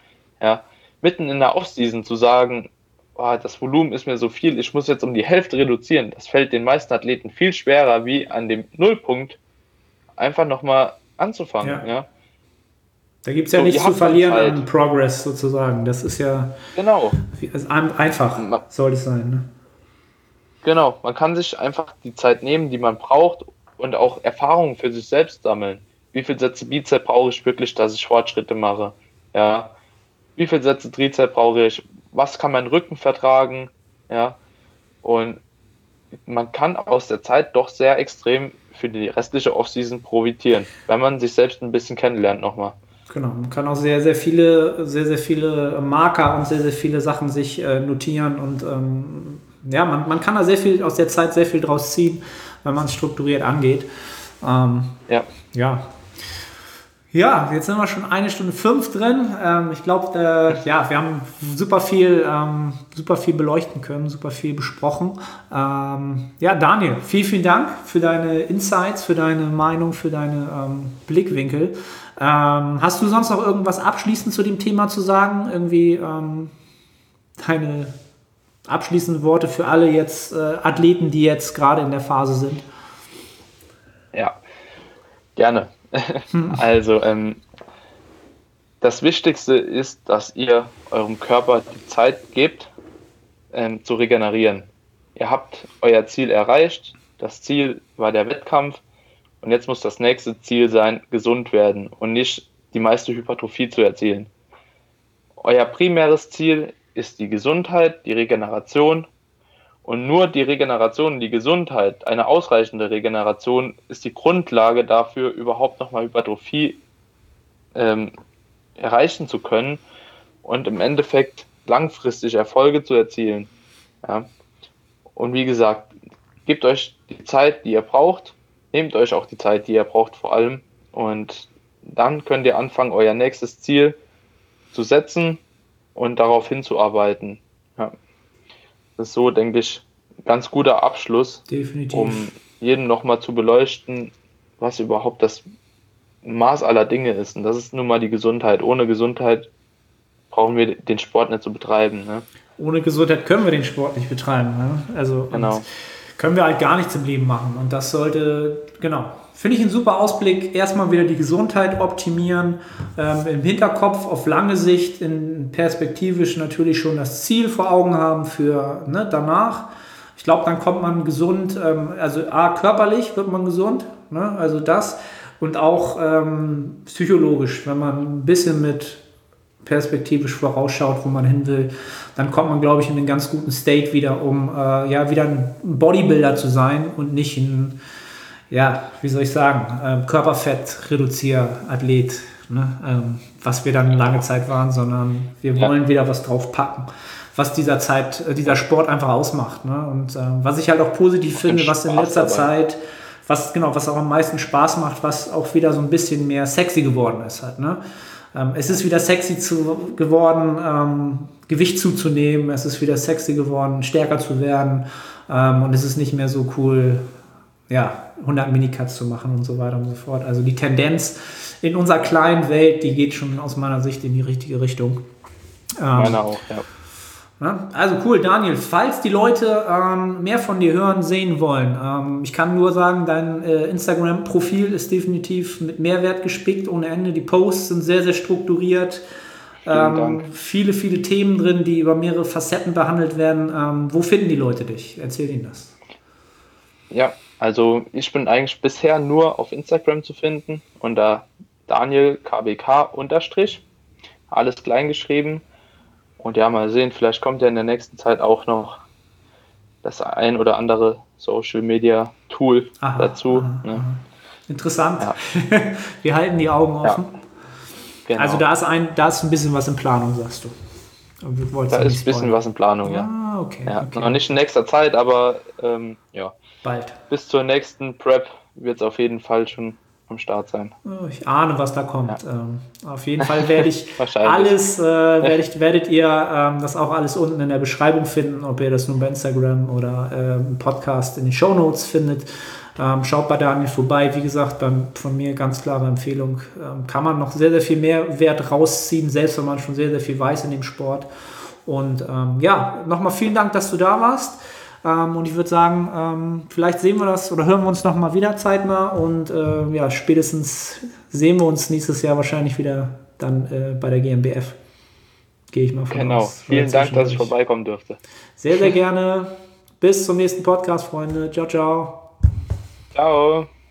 Ja, mitten in der Offseason zu sagen, oh, das Volumen ist mir so viel, ich muss jetzt um die Hälfte reduzieren, das fällt den meisten Athleten viel schwerer, wie an dem Nullpunkt einfach nochmal anzufangen. Ja. Ja. Da gibt es ja So, nichts zu dann verlieren Zeit. an Progress sozusagen. Das ist ja Genau, ist einfach, soll es sein. Ne? genau. Man kann sich einfach die Zeit nehmen, die man braucht und auch Erfahrungen für sich selbst sammeln. Wie viele Sätze Bizep brauche ich wirklich, dass ich Fortschritte mache? Ja. Wie viele Sätze Trizep brauche ich? Was kann mein Rücken vertragen? Ja. Und man kann aus der Zeit doch sehr extrem für die restliche Offseason profitieren, wenn man sich selbst ein bisschen kennenlernt nochmal. Genau, man kann auch sehr, sehr viele, sehr, sehr viele Marker und sehr, sehr viele Sachen sich äh, notieren und ähm, ja, man, man kann da sehr viel aus der Zeit sehr viel draus ziehen, wenn man es strukturiert angeht. Ähm, Ja. ja. Ja, jetzt sind wir schon eine Stunde fünf drin. Ähm, ich glaube, äh, ja, wir haben super viel, ähm, super viel beleuchten können, super viel besprochen. Ähm, ja, Daniel, vielen, vielen Dank für deine Insights, für deine Meinung, für deine ähm, Blickwinkel. Ähm, hast du sonst noch irgendwas abschließend zu dem Thema zu sagen? Irgendwie ähm, deine abschließenden Worte für alle jetzt äh, Athleten, die jetzt gerade in der Phase sind? Ja, gerne. also, ähm, das Wichtigste ist, dass ihr eurem Körper die Zeit gebt, ähm, zu regenerieren. Ihr habt euer Ziel erreicht. Das Ziel war der Wettkampf. Und jetzt muss das nächste Ziel sein, gesund werden und nicht die meiste Hypertrophie zu erzielen. Euer primäres Ziel ist die Gesundheit, die Regeneration und nur die Regeneration, die Gesundheit, eine ausreichende Regeneration ist die Grundlage dafür, überhaupt nochmal Hypertrophie ähm, erreichen zu können und im Endeffekt langfristig Erfolge zu erzielen. Ja. Und wie gesagt, gebt euch die Zeit, die ihr braucht, nehmt euch auch die Zeit, die ihr braucht vor allem und dann könnt ihr anfangen, euer nächstes Ziel zu setzen und darauf hinzuarbeiten. Ja. Das ist so, denke ich, ein ganz guter Abschluss, Definitiv. um jedem nochmal zu beleuchten, was überhaupt das Maß aller Dinge ist. Und das ist nun mal die Gesundheit. Ohne Gesundheit brauchen wir den Sport nicht zu betreiben. Ne? Ohne Gesundheit können wir den Sport nicht betreiben. Ne? Also Genau. Können wir halt gar nichts im Leben machen. Und das sollte, genau, finde ich ein super Ausblick. Erstmal wieder die Gesundheit optimieren, ähm, im Hinterkopf auf lange Sicht, in perspektivisch natürlich schon das Ziel vor Augen haben für ne, danach. Ich glaube, dann kommt man gesund, ähm, also A, körperlich wird man gesund, ne? also das. Und auch ähm, psychologisch, wenn man ein bisschen mit perspektivisch vorausschaut, wo man hin will, dann kommt man, glaube ich, in einen ganz guten State wieder, um äh, ja wieder ein Bodybuilder zu sein und nicht ein, ja, wie soll ich sagen, äh, Körperfett-Reduzier-Athlet, ne? ähm, was wir dann lange Zeit waren, sondern wir Ja. wollen wieder was drauf packen, was dieser Zeit, äh, dieser Sport einfach ausmacht. Ne? Und ähm, was ich halt auch positiv finde, was in letzter dabei. Zeit was genau, was auch am meisten Spaß macht, was auch wieder so ein bisschen mehr sexy geworden ist halt, ne? Ähm, es ist wieder sexy zu, geworden, ähm, Gewicht zuzunehmen, es ist wieder sexy geworden, stärker zu werden ähm, und es ist nicht mehr so cool, ja, 100 Minicuts zu machen und so weiter und so fort. Also die Tendenz in unserer kleinen Welt, die geht schon aus meiner Sicht in die richtige Richtung. Ähm, Meine auch, ja. Ja, Also cool, Daniel. Falls die Leute ähm, mehr von dir hören, sehen wollen, ähm, ich kann nur sagen, dein äh, Instagram-Profil ist definitiv mit Mehrwert gespickt ohne Ende. Die Posts sind sehr, sehr strukturiert. Ähm, viele, viele Themen drin, die über mehrere Facetten behandelt werden. Ähm, wo finden die Leute dich? Erzähl ihnen das. Ja, Also ich bin eigentlich bisher nur auf Instagram zu finden unter Daniel KBK unterstrich. Alles klein geschrieben. Und ja, mal sehen, vielleicht kommt ja in der nächsten Zeit auch noch das ein oder andere Social Media Tool aha, dazu. Aha, ne? aha. Interessant. Ja. Wir halten die Augen offen. Ja. Genau. Also da ist, ein, da ist ein bisschen was in Planung, sagst du. Da ist ein bisschen was in Planung, ja. Ah, okay, ja. okay. Noch nicht in nächster Zeit, aber ähm, ja. Bald. Bis zur nächsten Prep wird es auf jeden Fall schon am Start sein. Oh, ich ahne, was da kommt. Ja. Ähm, auf jeden Fall werde ich alles, äh, werd ich, werdet ihr ähm, das auch alles unten in der Beschreibung finden, ob ihr das nun bei Instagram oder äh, im Podcast in den Show Notes findet. Ähm, schaut bei Daniel vorbei. Wie gesagt, beim, von mir ganz klare Empfehlung. Ähm, kann man noch sehr, sehr viel mehr Wert rausziehen, selbst wenn man schon sehr, sehr viel weiß in dem Sport. Und ähm, ja, nochmal vielen Dank, dass du da warst. Ähm, und ich würde sagen, ähm, vielleicht sehen wir das oder hören wir uns nochmal wieder zeitnah. Und äh, ja, spätestens sehen wir uns nächstes Jahr wahrscheinlich wieder dann äh, bei der GmbF. Gehe ich mal von genau. aus. Genau. Vielen Dank, dass ich vorbeikommen durfte. Sehr, sehr gerne. Bis zum nächsten Podcast, Freunde. Ciao, ciao. Ciao.